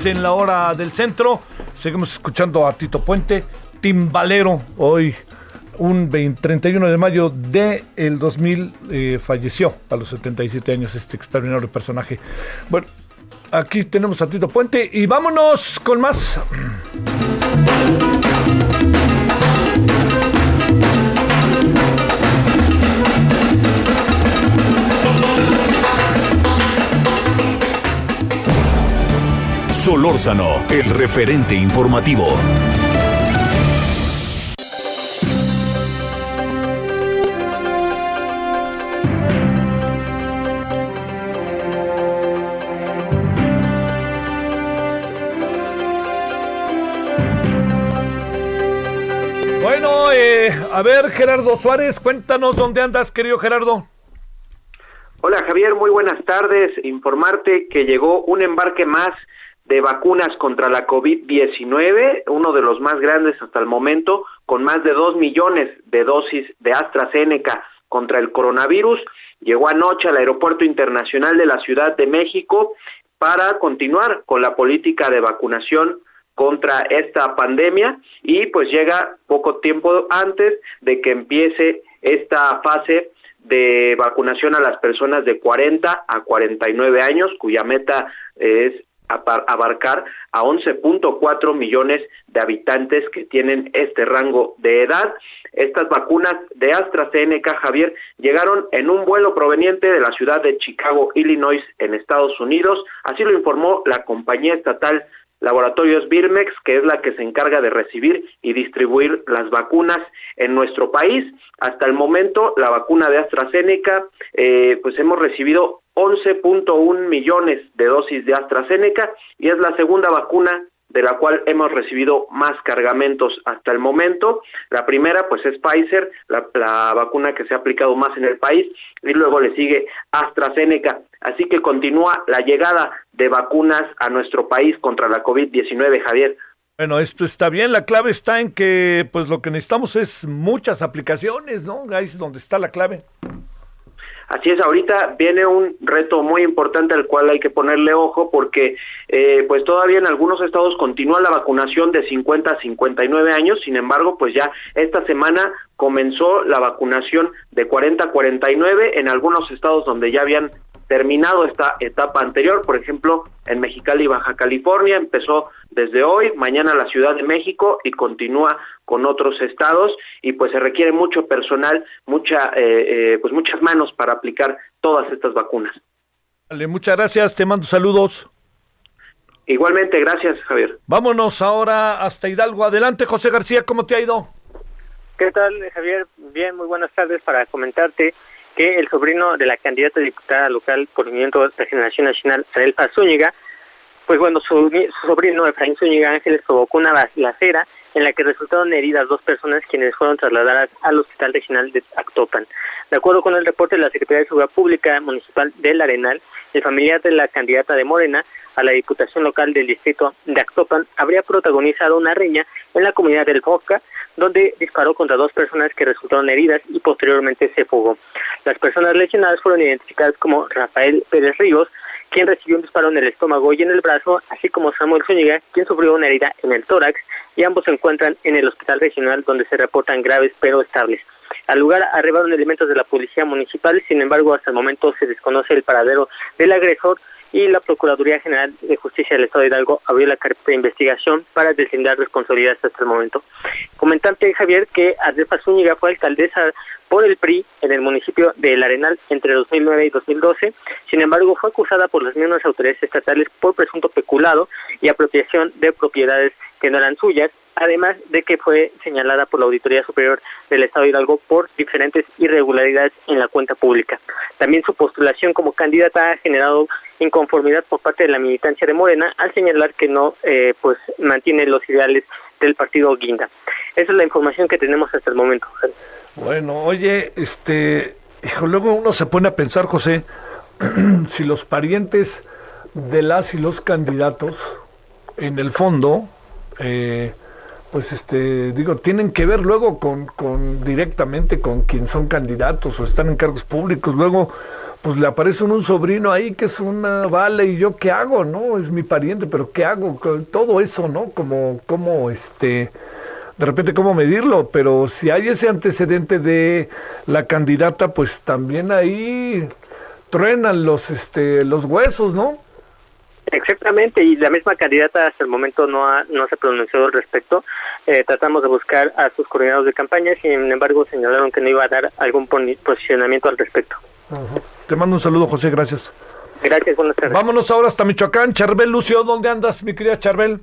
En la hora del centro. Seguimos escuchando a Tito Puente, timbalero, hoy un 31 de mayo del el 2000 eh, falleció a los 77 años este extraordinario personaje. Bueno, aquí tenemos a Tito Puente y vámonos con más. Solórzano, el referente informativo. Bueno, eh, a ver, Gerardo Suárez, cuéntanos dónde andas, querido Gerardo. Hola Javier, muy buenas tardes. Informarte que llegó un embarque más de vacunas contra la COVID-19, uno de los más grandes hasta el momento, con más de dos millones de dosis de AstraZeneca contra el coronavirus. Llegó anoche al Aeropuerto Internacional de la Ciudad de México para continuar con la política de vacunación contra esta pandemia y pues llega poco tiempo antes de que empiece esta fase de vacunación a las personas de 40 a 49 años, cuya meta es abarcar a 11.4 millones de habitantes que tienen este rango de edad. Estas vacunas de AstraZeneca, Javier, llegaron en un vuelo proveniente de la ciudad de Chicago, Illinois, en Estados Unidos. Así lo informó la compañía estatal Laboratorios Birmex, que es la que se encarga de recibir y distribuir las vacunas en nuestro país. Hasta el momento, la vacuna de AstraZeneca, eh, pues hemos recibido 11.1 millones de dosis de AstraZeneca y es la segunda vacuna de la cual hemos recibido más cargamentos hasta el momento. La primera, pues es Pfizer, la, vacuna que se ha aplicado más en el país, y luego le sigue AstraZeneca. Así que continúa la llegada de vacunas a nuestro país contra la COVID-19, Javier. Bueno, esto está bien. La clave está en que, pues, lo que necesitamos es muchas aplicaciones, ¿no? Ahí es donde está la clave. Así es, ahorita viene un reto muy importante al cual hay que ponerle ojo porque eh, pues todavía en algunos estados continúa la vacunación de 50 a 59 años, sin embargo pues ya esta semana comenzó la vacunación de 40 a 49 en algunos estados donde ya habían terminado esta etapa anterior, por ejemplo, en Mexicali, Baja California, empezó desde hoy, mañana la Ciudad de México y continúa con otros estados y pues se requiere mucho personal, mucha, eh, eh, pues muchas manos para aplicar todas estas vacunas. Vale, muchas gracias, te mando saludos. Igualmente, gracias Javier. Vámonos ahora hasta Hidalgo. Adelante, José García, ¿cómo te ha ido? ¿Qué tal, Javier? Bien, muy buenas tardes para comentarte que el sobrino de la candidata diputada local por el Movimiento de Regeneración Nacional, Adelfa Zúñiga, pues bueno, su, sobrino Efraín Zúñiga Ángeles provocó una balacera en la que resultaron heridas dos personas quienes fueron trasladadas al Hospital Regional de Actopan. De acuerdo con el reporte de la Secretaría de Seguridad Pública Municipal del Arenal, el familiar de la candidata de Morena a la Diputación Local del Distrito de Actopan habría protagonizado una riña en la comunidad del Boca, donde disparó contra dos personas que resultaron heridas y posteriormente se fugó. Las personas lesionadas fueron identificadas como Rafael Pérez Ríos, quien recibió un disparo en el estómago y en el brazo, así como Samuel Zúñiga, quien sufrió una herida en el tórax, y ambos se encuentran en el hospital regional donde se reportan graves pero estables. Al lugar arribaron elementos de la policía municipal, sin embargo, hasta el momento se desconoce el paradero del agresor y la Procuraduría General de Justicia del Estado de Hidalgo abrió la carpeta de investigación para deslindar responsabilidades hasta el momento. Comentante Javier que Adelfa Zúñiga fue alcaldesa por el PRI en el municipio de El Arenal entre 2009 y 2012. Sin embargo, fue acusada por las mismas autoridades estatales por presunto peculado y apropiación de propiedades que no eran suyas, además de que fue señalada por la Auditoría Superior del Estado de Hidalgo por diferentes irregularidades en la cuenta pública. También su postulación como candidata ha generado inconformidad por parte de la militancia de Morena al señalar que no eh, pues mantiene los ideales del partido Guinda. Esa es la información que tenemos hasta el momento. Bueno, oye, este, hijo, luego uno se pone a pensar, José, <clears throat> si los parientes de las y los candidatos, en el fondo, eh, pues este, digo, tienen que ver luego con, con directamente con quien son candidatos o están en cargos públicos. Luego, pues le aparece un, sobrino ahí que es una vale y yo qué hago, ¿no? Es mi pariente, pero ¿qué hago? Todo eso, ¿no? Como, como este de repente cómo medirlo, pero si hay ese antecedente de la candidata, pues también ahí truenan los este los huesos, ¿no? Exactamente, y la misma candidata hasta el momento no ha, no se ha pronunciado al respecto. Eh, tratamos de buscar a sus coordinados de campaña, sin embargo señalaron que no iba a dar algún posicionamiento al respecto. Te mando un saludo, José, gracias. Gracias, buenas tardes. Vámonos ahora hasta Michoacán. Charbel Lucio, ¿dónde andas, mi querida Charbel?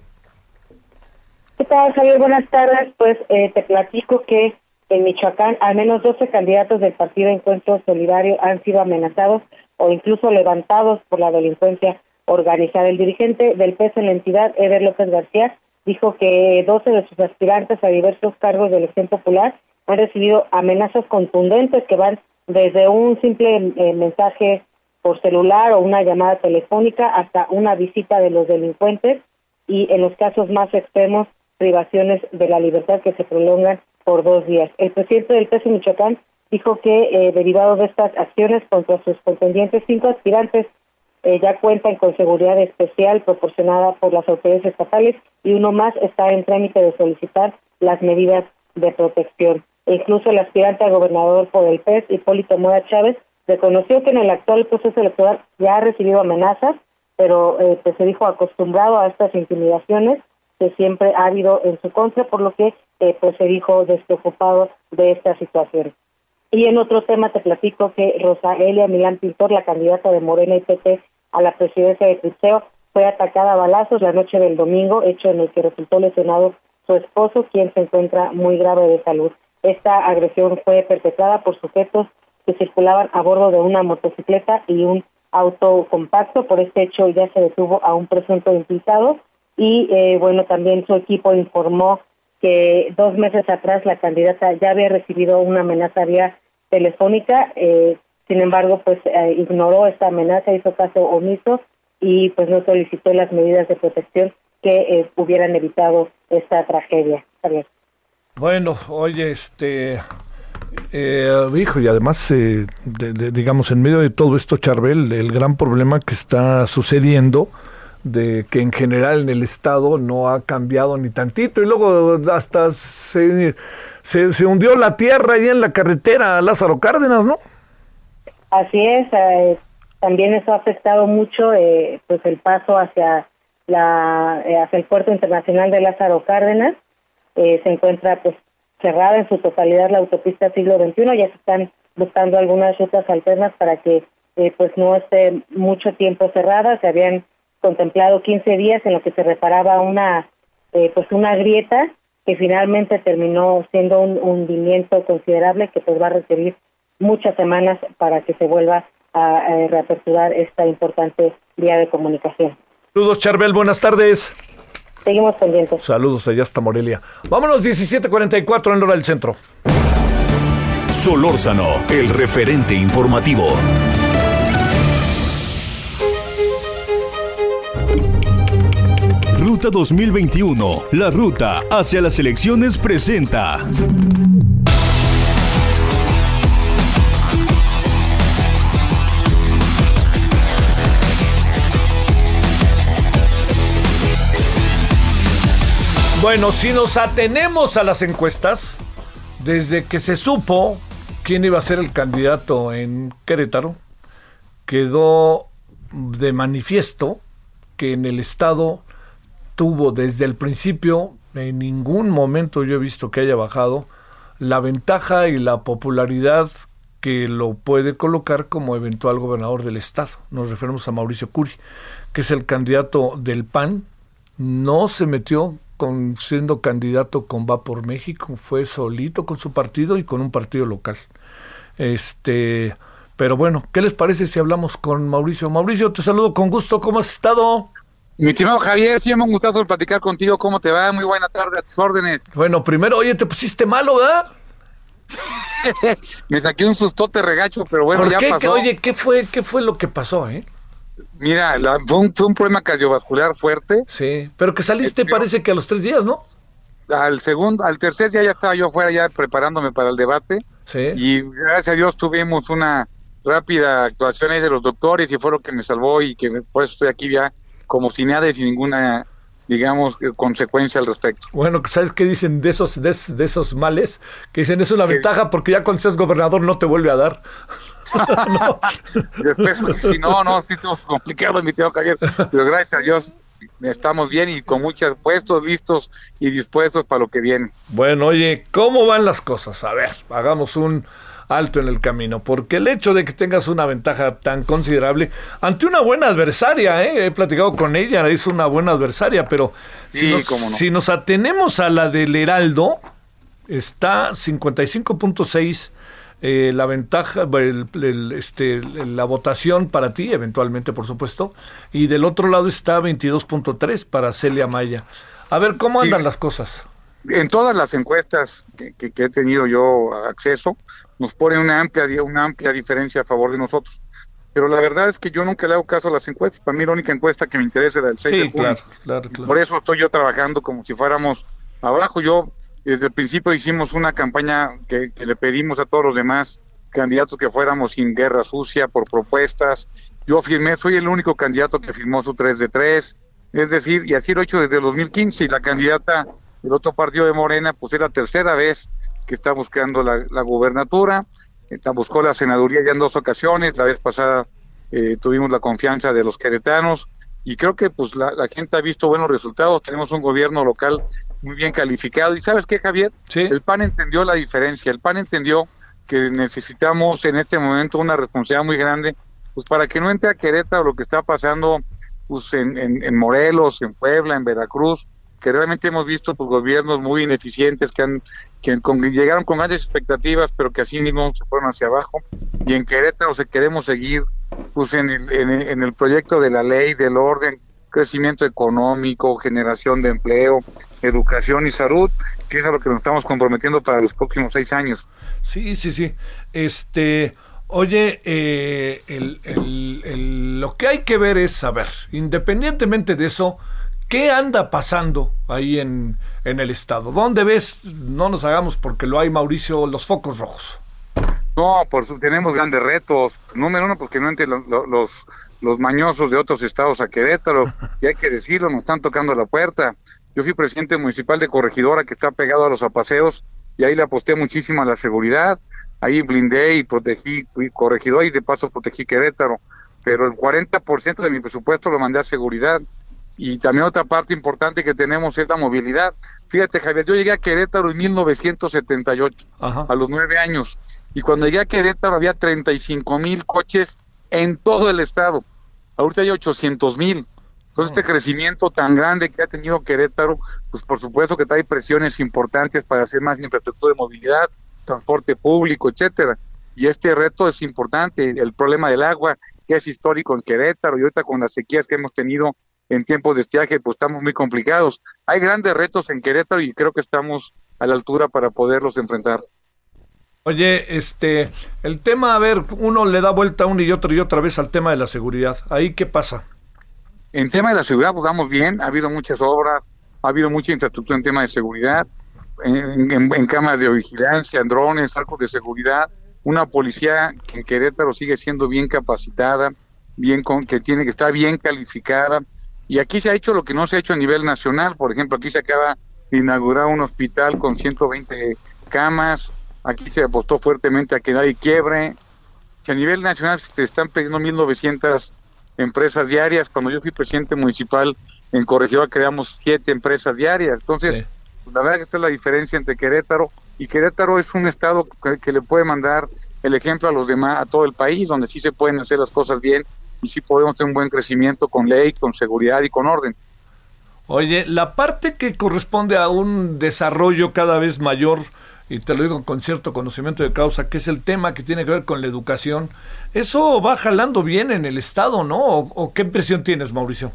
¿Qué tal, Javier? Buenas tardes. Pues eh, te platico que en Michoacán al menos 12 candidatos del Partido Encuentro Solidario han sido amenazados o incluso levantados por la delincuencia organizada. El dirigente del PES en la entidad, Eder López García, dijo que 12 de sus aspirantes a diversos cargos de elección popular han recibido amenazas contundentes que van desde un simple eh, mensaje por celular o una llamada telefónica hasta una visita de los delincuentes y en los casos más extremos privaciones de la libertad que se prolongan por dos días. El presidente del PES Michoacán dijo que eh, derivado de estas acciones contra sus contendientes, cinco aspirantes eh, ya cuentan con seguridad especial proporcionada por las autoridades estatales y uno más está en trámite de solicitar las medidas de protección. E incluso el aspirante a gobernador por el PES, Hipólito Mora Chávez, reconoció que en el actual proceso electoral ya ha recibido amenazas, pero eh, pues se dijo acostumbrado a estas intimidaciones que siempre ha habido en su contra, por lo que eh, pues se dijo despreocupado de esta situación. Y en otro tema te platico que Rosa Elia Milán Pintor, la candidata de Morena y PT a la presidencia de Cristeo, fue atacada a balazos la noche del domingo, hecho en el que resultó lesionado su esposo, quien se encuentra muy grave de salud. Esta agresión fue perpetrada por sujetos que circulaban a bordo de una motocicleta y un auto compacto. Por este hecho ya se detuvo a un presunto implicado y eh, bueno, también su equipo informó que dos meses atrás la candidata ya había recibido una amenaza vía telefónica, eh, sin embargo, pues eh, ignoró esta amenaza, hizo caso omiso y pues no solicitó las medidas de protección que eh, hubieran evitado esta tragedia. Bueno, oye, este, hijo, y además, digamos, en medio de todo esto, Charbel, el gran problema que está sucediendo de que en general en el Estado no ha cambiado ni tantito y luego hasta se, se, hundió la tierra ahí en la carretera Lázaro Cárdenas, ¿no? Así es, eh, también eso ha afectado mucho eh, pues el paso hacia la eh, hacia el puerto internacional de Lázaro Cárdenas. Se encuentra pues cerrada en su totalidad la autopista siglo XXI ya se están buscando algunas rutas alternas para que pues no esté mucho tiempo cerrada. Se habían contemplado 15 días en lo que se reparaba una eh, pues una grieta que finalmente terminó siendo un hundimiento considerable que pues va a requerir muchas semanas para que se vuelva a, reaperturar esta importante vía de comunicación. Saludos Charbel, buenas tardes. Seguimos pendientes. Saludos allá hasta Morelia. Vámonos 17:44 en hora del centro. Solórzano, el referente informativo. Ruta 2021, la ruta hacia las elecciones presenta. Bueno, si nos atenemos a las encuestas, desde que se supo quién iba a ser el candidato en Querétaro, quedó de manifiesto que en el estado tuvo desde el principio, en ningún momento yo he visto que haya bajado, la ventaja y la popularidad que lo puede colocar como eventual gobernador del estado. Nos referimos a Mauricio Curi, que es el candidato del PAN. No se metió con siendo candidato con Va por México, fue solito con su partido y con un partido local. Este, pero bueno, ¿qué les parece si hablamos con Mauricio? Mauricio, te saludo con gusto, ¿cómo has estado? Mi estimado Javier, siempre un gustazo platicar contigo. ¿Cómo te va? Muy buena tarde, a tus órdenes. Bueno, primero, oye, te pusiste malo, ¿verdad? <laughs> Me saqué un sustote regacho, pero bueno, ya pasó. oye, ¿qué fue, ¿qué fue lo que pasó, eh? Mira, fue, un, problema cardiovascular fuerte. Sí, pero que saliste parece que a los tres días, ¿no? Al segundo, al tercer día ya estaba yo afuera ya preparándome para el debate. Sí. Y gracias a Dios tuvimos una rápida actuación ahí de los doctores y fue lo que me salvó y que por eso estoy aquí ya como sin nada y sin ninguna digamos, consecuencia al respecto. Bueno, ¿sabes qué dicen de esos, de, esos males? Que dicen, es una ventaja porque ya cuando seas gobernador no te vuelve a dar. <laughs> <laughs> no. Después, si no, no, sí estamos complicado, mi tío Javier, pero gracias a Dios estamos bien y con muchos puestos listos y dispuestos para lo que viene. Bueno, oye, ¿cómo van las cosas? A ver, hagamos un alto en el camino, porque el hecho de que tengas una ventaja tan considerable ante una buena adversaria, ¿eh? he platicado con ella, es una buena adversaria, pero si, nos, si nos atenemos a la del Heraldo, está 55.6 eh, la ventaja, este, la votación para ti, eventualmente, por supuesto, y del otro lado está 22.3 para Celia Maya. A ver, ¿cómo andan las cosas? En todas las encuestas que, he tenido yo acceso, nos pone una amplia, una amplia diferencia a favor de nosotros. pero la verdad es que yo nunca le hago caso a las encuestas. Para mí la única encuesta que me interesa es la del 6 de junio. Claro, claro, Por eso estoy yo trabajando como si fuéramos abajo. Yo desde el principio hicimos una campaña que, que le pedimos a todos los demás candidatos que fuéramos sin guerra sucia por propuestas. Yo firmé, soy el único candidato que firmó su 3 de 3. Es decir, y así lo he hecho desde el 2015 y la candidata del otro partido de Morena, pues es la tercera vez que está buscando la, la gubernatura. Buscó la senaduría ya en dos ocasiones. La vez pasada eh, tuvimos la confianza de los queretanos y creo que pues la, la, gente ha visto buenos resultados. Tenemos un gobierno local muy bien calificado. ¿Y sabes qué, Javier? El PAN entendió la diferencia. El PAN entendió que necesitamos en este momento una responsabilidad muy grande, pues para que no entre a Querétaro lo que está pasando pues en, en, en Morelos, en Puebla, en Veracruz, que realmente hemos visto pues, gobiernos muy ineficientes que han que con, llegaron con grandes expectativas pero que así mismo se fueron hacia abajo. Y en Querétaro se queremos seguir pues en el, en, en el proyecto de la ley del orden crecimiento económico generación de empleo educación y salud que es a lo que nos estamos comprometiendo para los próximos seis años. Sí sí sí. Este Oye, eh, el, el, el, lo que hay que ver es saber, independientemente de eso, ¿Qué anda pasando ahí en, en el estado? ¿Dónde ves, no nos hagamos porque lo hay Mauricio, los focos rojos? No, por su, tenemos grandes retos. Número uno, porque no entre los, los, los mañosos de otros estados a Querétaro. <laughs> Y hay que decirlo, nos están tocando la puerta. Yo fui presidente municipal de Corregidora, que está pegado a los apaseos, y ahí le aposté muchísimo a la seguridad. Ahí blindé y protegí Corregidora y de paso protegí Querétaro. Pero el 40% de mi presupuesto lo mandé a seguridad y también otra parte importante que tenemos es la movilidad. Fíjate, Javier, yo llegué a Querétaro en 1978, Ajá. a los nueve años, y cuando llegué a Querétaro había 35 mil coches en todo el estado. Ahorita hay 800 mil. Entonces, este crecimiento tan grande que ha tenido Querétaro, pues por supuesto que trae presiones importantes para hacer más infraestructura de movilidad, transporte público, etcétera. Y este reto es importante, el problema del agua, que es histórico en Querétaro, y ahorita con las sequías que hemos tenido en tiempos de estiaje, pues estamos muy complicados. Hay grandes retos en Querétaro y creo que estamos a la altura para poderlos enfrentar. Oye, este, el tema, a ver, uno le da vuelta una y otra y otra vez al tema de la seguridad. ¿Ahí qué pasa? En tema de la seguridad, pues vamos bien, ha habido muchas obras, ha habido mucha infraestructura en tema de seguridad, en, en, en cámaras de vigilancia, en drones, arcos de seguridad, una policía que en Querétaro sigue siendo bien capacitada, bien con, que tiene que estar bien calificada, y aquí se ha hecho lo que no se ha hecho a nivel nacional. Por ejemplo, aquí se acaba de inaugurar un hospital con 120 camas. Aquí se apostó fuertemente a que nadie quiebre. Si a nivel nacional se están pidiendo 1.900 empresas diarias. Cuando yo fui presidente municipal en Corregidora creamos siete empresas diarias. Entonces, sí. pues la verdad que esta es la diferencia entre Querétaro y Querétaro es un estado que, que, le puede mandar el ejemplo a los demás, a todo el país, donde sí se pueden hacer las cosas bien y sí podemos tener un buen crecimiento con ley, con seguridad y con orden. Oye, la parte que corresponde a un desarrollo cada vez mayor, y te lo digo con cierto conocimiento de causa, que es el tema que tiene que ver con la educación, eso va jalando bien en el Estado, ¿no? ¿O, o qué impresión tienes, Mauricio?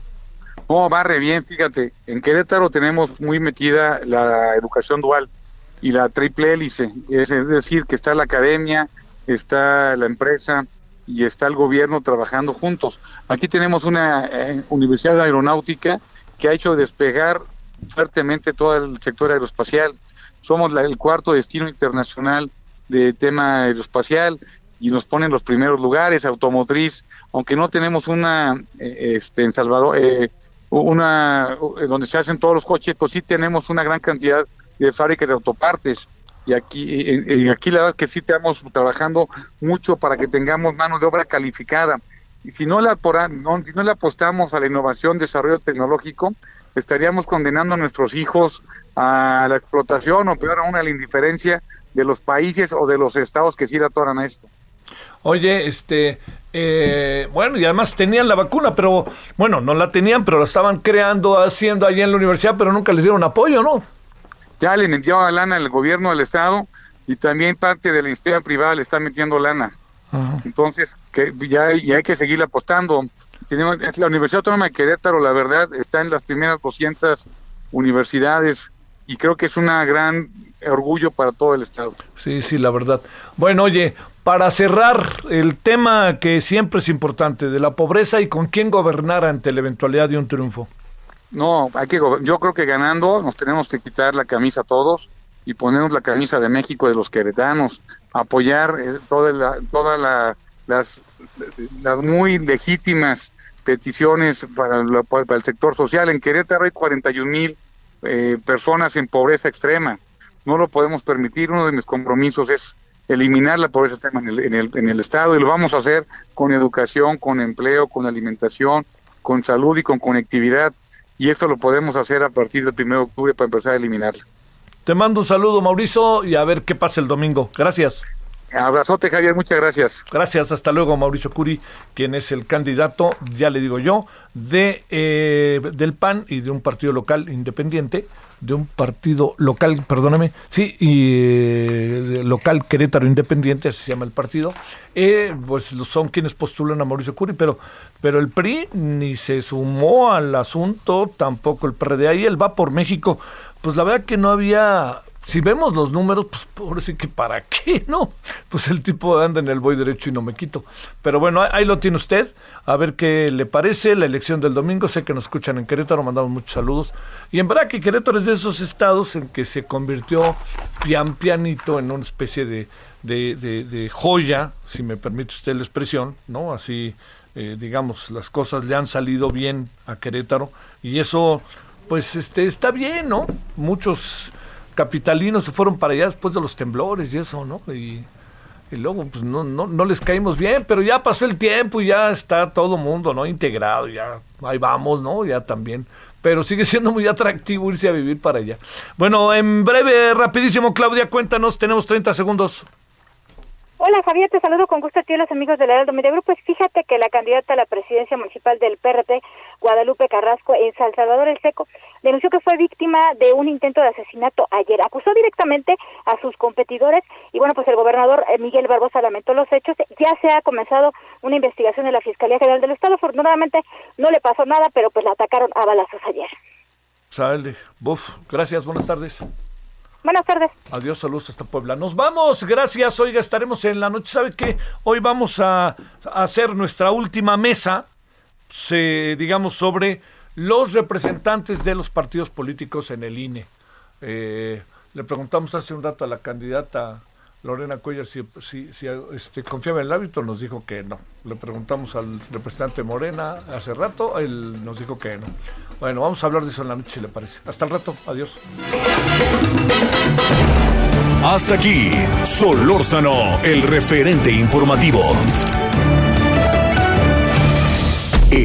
No, va re bien, fíjate. En Querétaro tenemos muy metida la educación dual y la triple hélice, es, es decir, que está la academia, está la empresa, y está el gobierno trabajando juntos. Aquí tenemos una eh, universidad aeronáutica que ha hecho despegar fuertemente todo el sector aeroespacial. Somos la, el cuarto destino internacional de tema aeroespacial y nos ponen los primeros lugares, automotriz, aunque no tenemos una eh, este, en Salvador, eh, una donde se hacen todos los coches, pues sí tenemos una gran cantidad de fábricas de autopartes y aquí, y aquí la verdad es que sí estamos trabajando mucho para que tengamos mano de obra calificada. Y si no, la, no, si no le apostamos a la innovación, desarrollo tecnológico, estaríamos condenando a nuestros hijos a la explotación o peor aún a la indiferencia de los países o de los estados que sí la atoran a esto. Oye, este, eh, bueno, y además tenían la vacuna, pero bueno, no la tenían, pero la estaban creando, haciendo allí en la universidad, pero nunca les dieron apoyo, ¿no? Ya le metió lana el gobierno del estado y también parte de la industria privada le está metiendo lana. Ajá. Entonces, que ya, ya, hay que seguir apostando. Tenemos, la Universidad Autónoma de Querétaro, la verdad, está en las primeras 200 universidades y creo que es una gran orgullo para todo el estado. Sí, sí, la verdad. Bueno, oye, para cerrar el tema que siempre es importante, de la pobreza y con quién gobernar ante la eventualidad de un triunfo. No, hay que yo creo que ganando nos tenemos que quitar la camisa todos y ponernos la camisa de México de los queretanos, apoyar eh, todas la, las, las muy legítimas peticiones para, para, el sector social. En Querétaro hay 41 mil eh, personas en pobreza extrema. No lo podemos permitir. Uno de mis compromisos es eliminar la pobreza extrema en el, en el, en el Estado y lo vamos a hacer con educación, con empleo, con alimentación, con salud y con conectividad. Y eso lo podemos hacer a partir del 1 de octubre para empezar a eliminarla. Te mando un saludo, Mauricio, y a ver qué pasa el domingo. Gracias. Abrazote, Javier, muchas gracias. Gracias, hasta luego, Mauricio Curi, quien es el candidato, ya le digo yo, de eh, del PAN y de un partido local independiente, de un partido local, perdóname, sí, y eh, local Querétaro Independiente, así se llama el partido, eh, pues son quienes postulan a Mauricio Curi, pero, pero el PRI ni se sumó al asunto, tampoco el PRD, ahí él va por México, pues la verdad que no había si vemos los números, pues por sí que para qué, <laughs> ¿no? Pues el tipo anda en el voy derecho y no me quito. Pero bueno, ahí lo tiene usted. A ver qué le parece la elección del domingo. Sé que nos escuchan en Querétaro, mandamos muchos saludos. Y en verdad que Querétaro es de esos estados en que se convirtió pian pianito en una especie de, de, joya, si me permite usted la expresión, ¿no? Así, eh, digamos, las cosas le han salido bien a Querétaro. Y eso, pues, este, está bien, ¿no? Muchos capitalinos se fueron para allá después de los temblores y eso, ¿no? Y, luego pues no, no, no les caímos bien, pero ya pasó el tiempo y ya está todo mundo, ¿no? Integrado, ya ahí vamos, ¿no? Ya también. Pero sigue siendo muy atractivo irse a vivir para allá. Bueno, en breve, rapidísimo, Claudia, cuéntanos, tenemos 30 segundos. Hola Javier, te saludo con gusto a ti y a los amigos del Heraldo Media Group. Pues fíjate que la candidata a la presidencia municipal del PRT, Guadalupe Carrasco, en San Salvador el Seco, denunció que fue víctima de un intento de asesinato ayer. Acusó directamente a sus competidores y bueno, pues el gobernador eh, Miguel Barbosa lamentó los hechos. Ya se ha comenzado una investigación en la Fiscalía General del Estado. Afortunadamente no le pasó nada, pero pues la atacaron a balazos ayer. Sale. Buf. Gracias. Buenas tardes. Buenas tardes. Adiós, saludos hasta Puebla. Nos vamos, gracias. Oiga, estaremos en la noche. ¿Sabe qué? Hoy vamos a, hacer nuestra última mesa, se, digamos, sobre los representantes de los partidos políticos en el INE. Eh, le preguntamos hace un rato a la candidata Lorena Cuellar si, si, este, confiaba en el hábito, nos dijo que no. Le preguntamos al representante Morena hace rato, él nos dijo que no. Bueno, vamos a hablar de eso en la noche, si le parece. Hasta el rato, adiós. Hasta aquí, Solórzano, el referente informativo.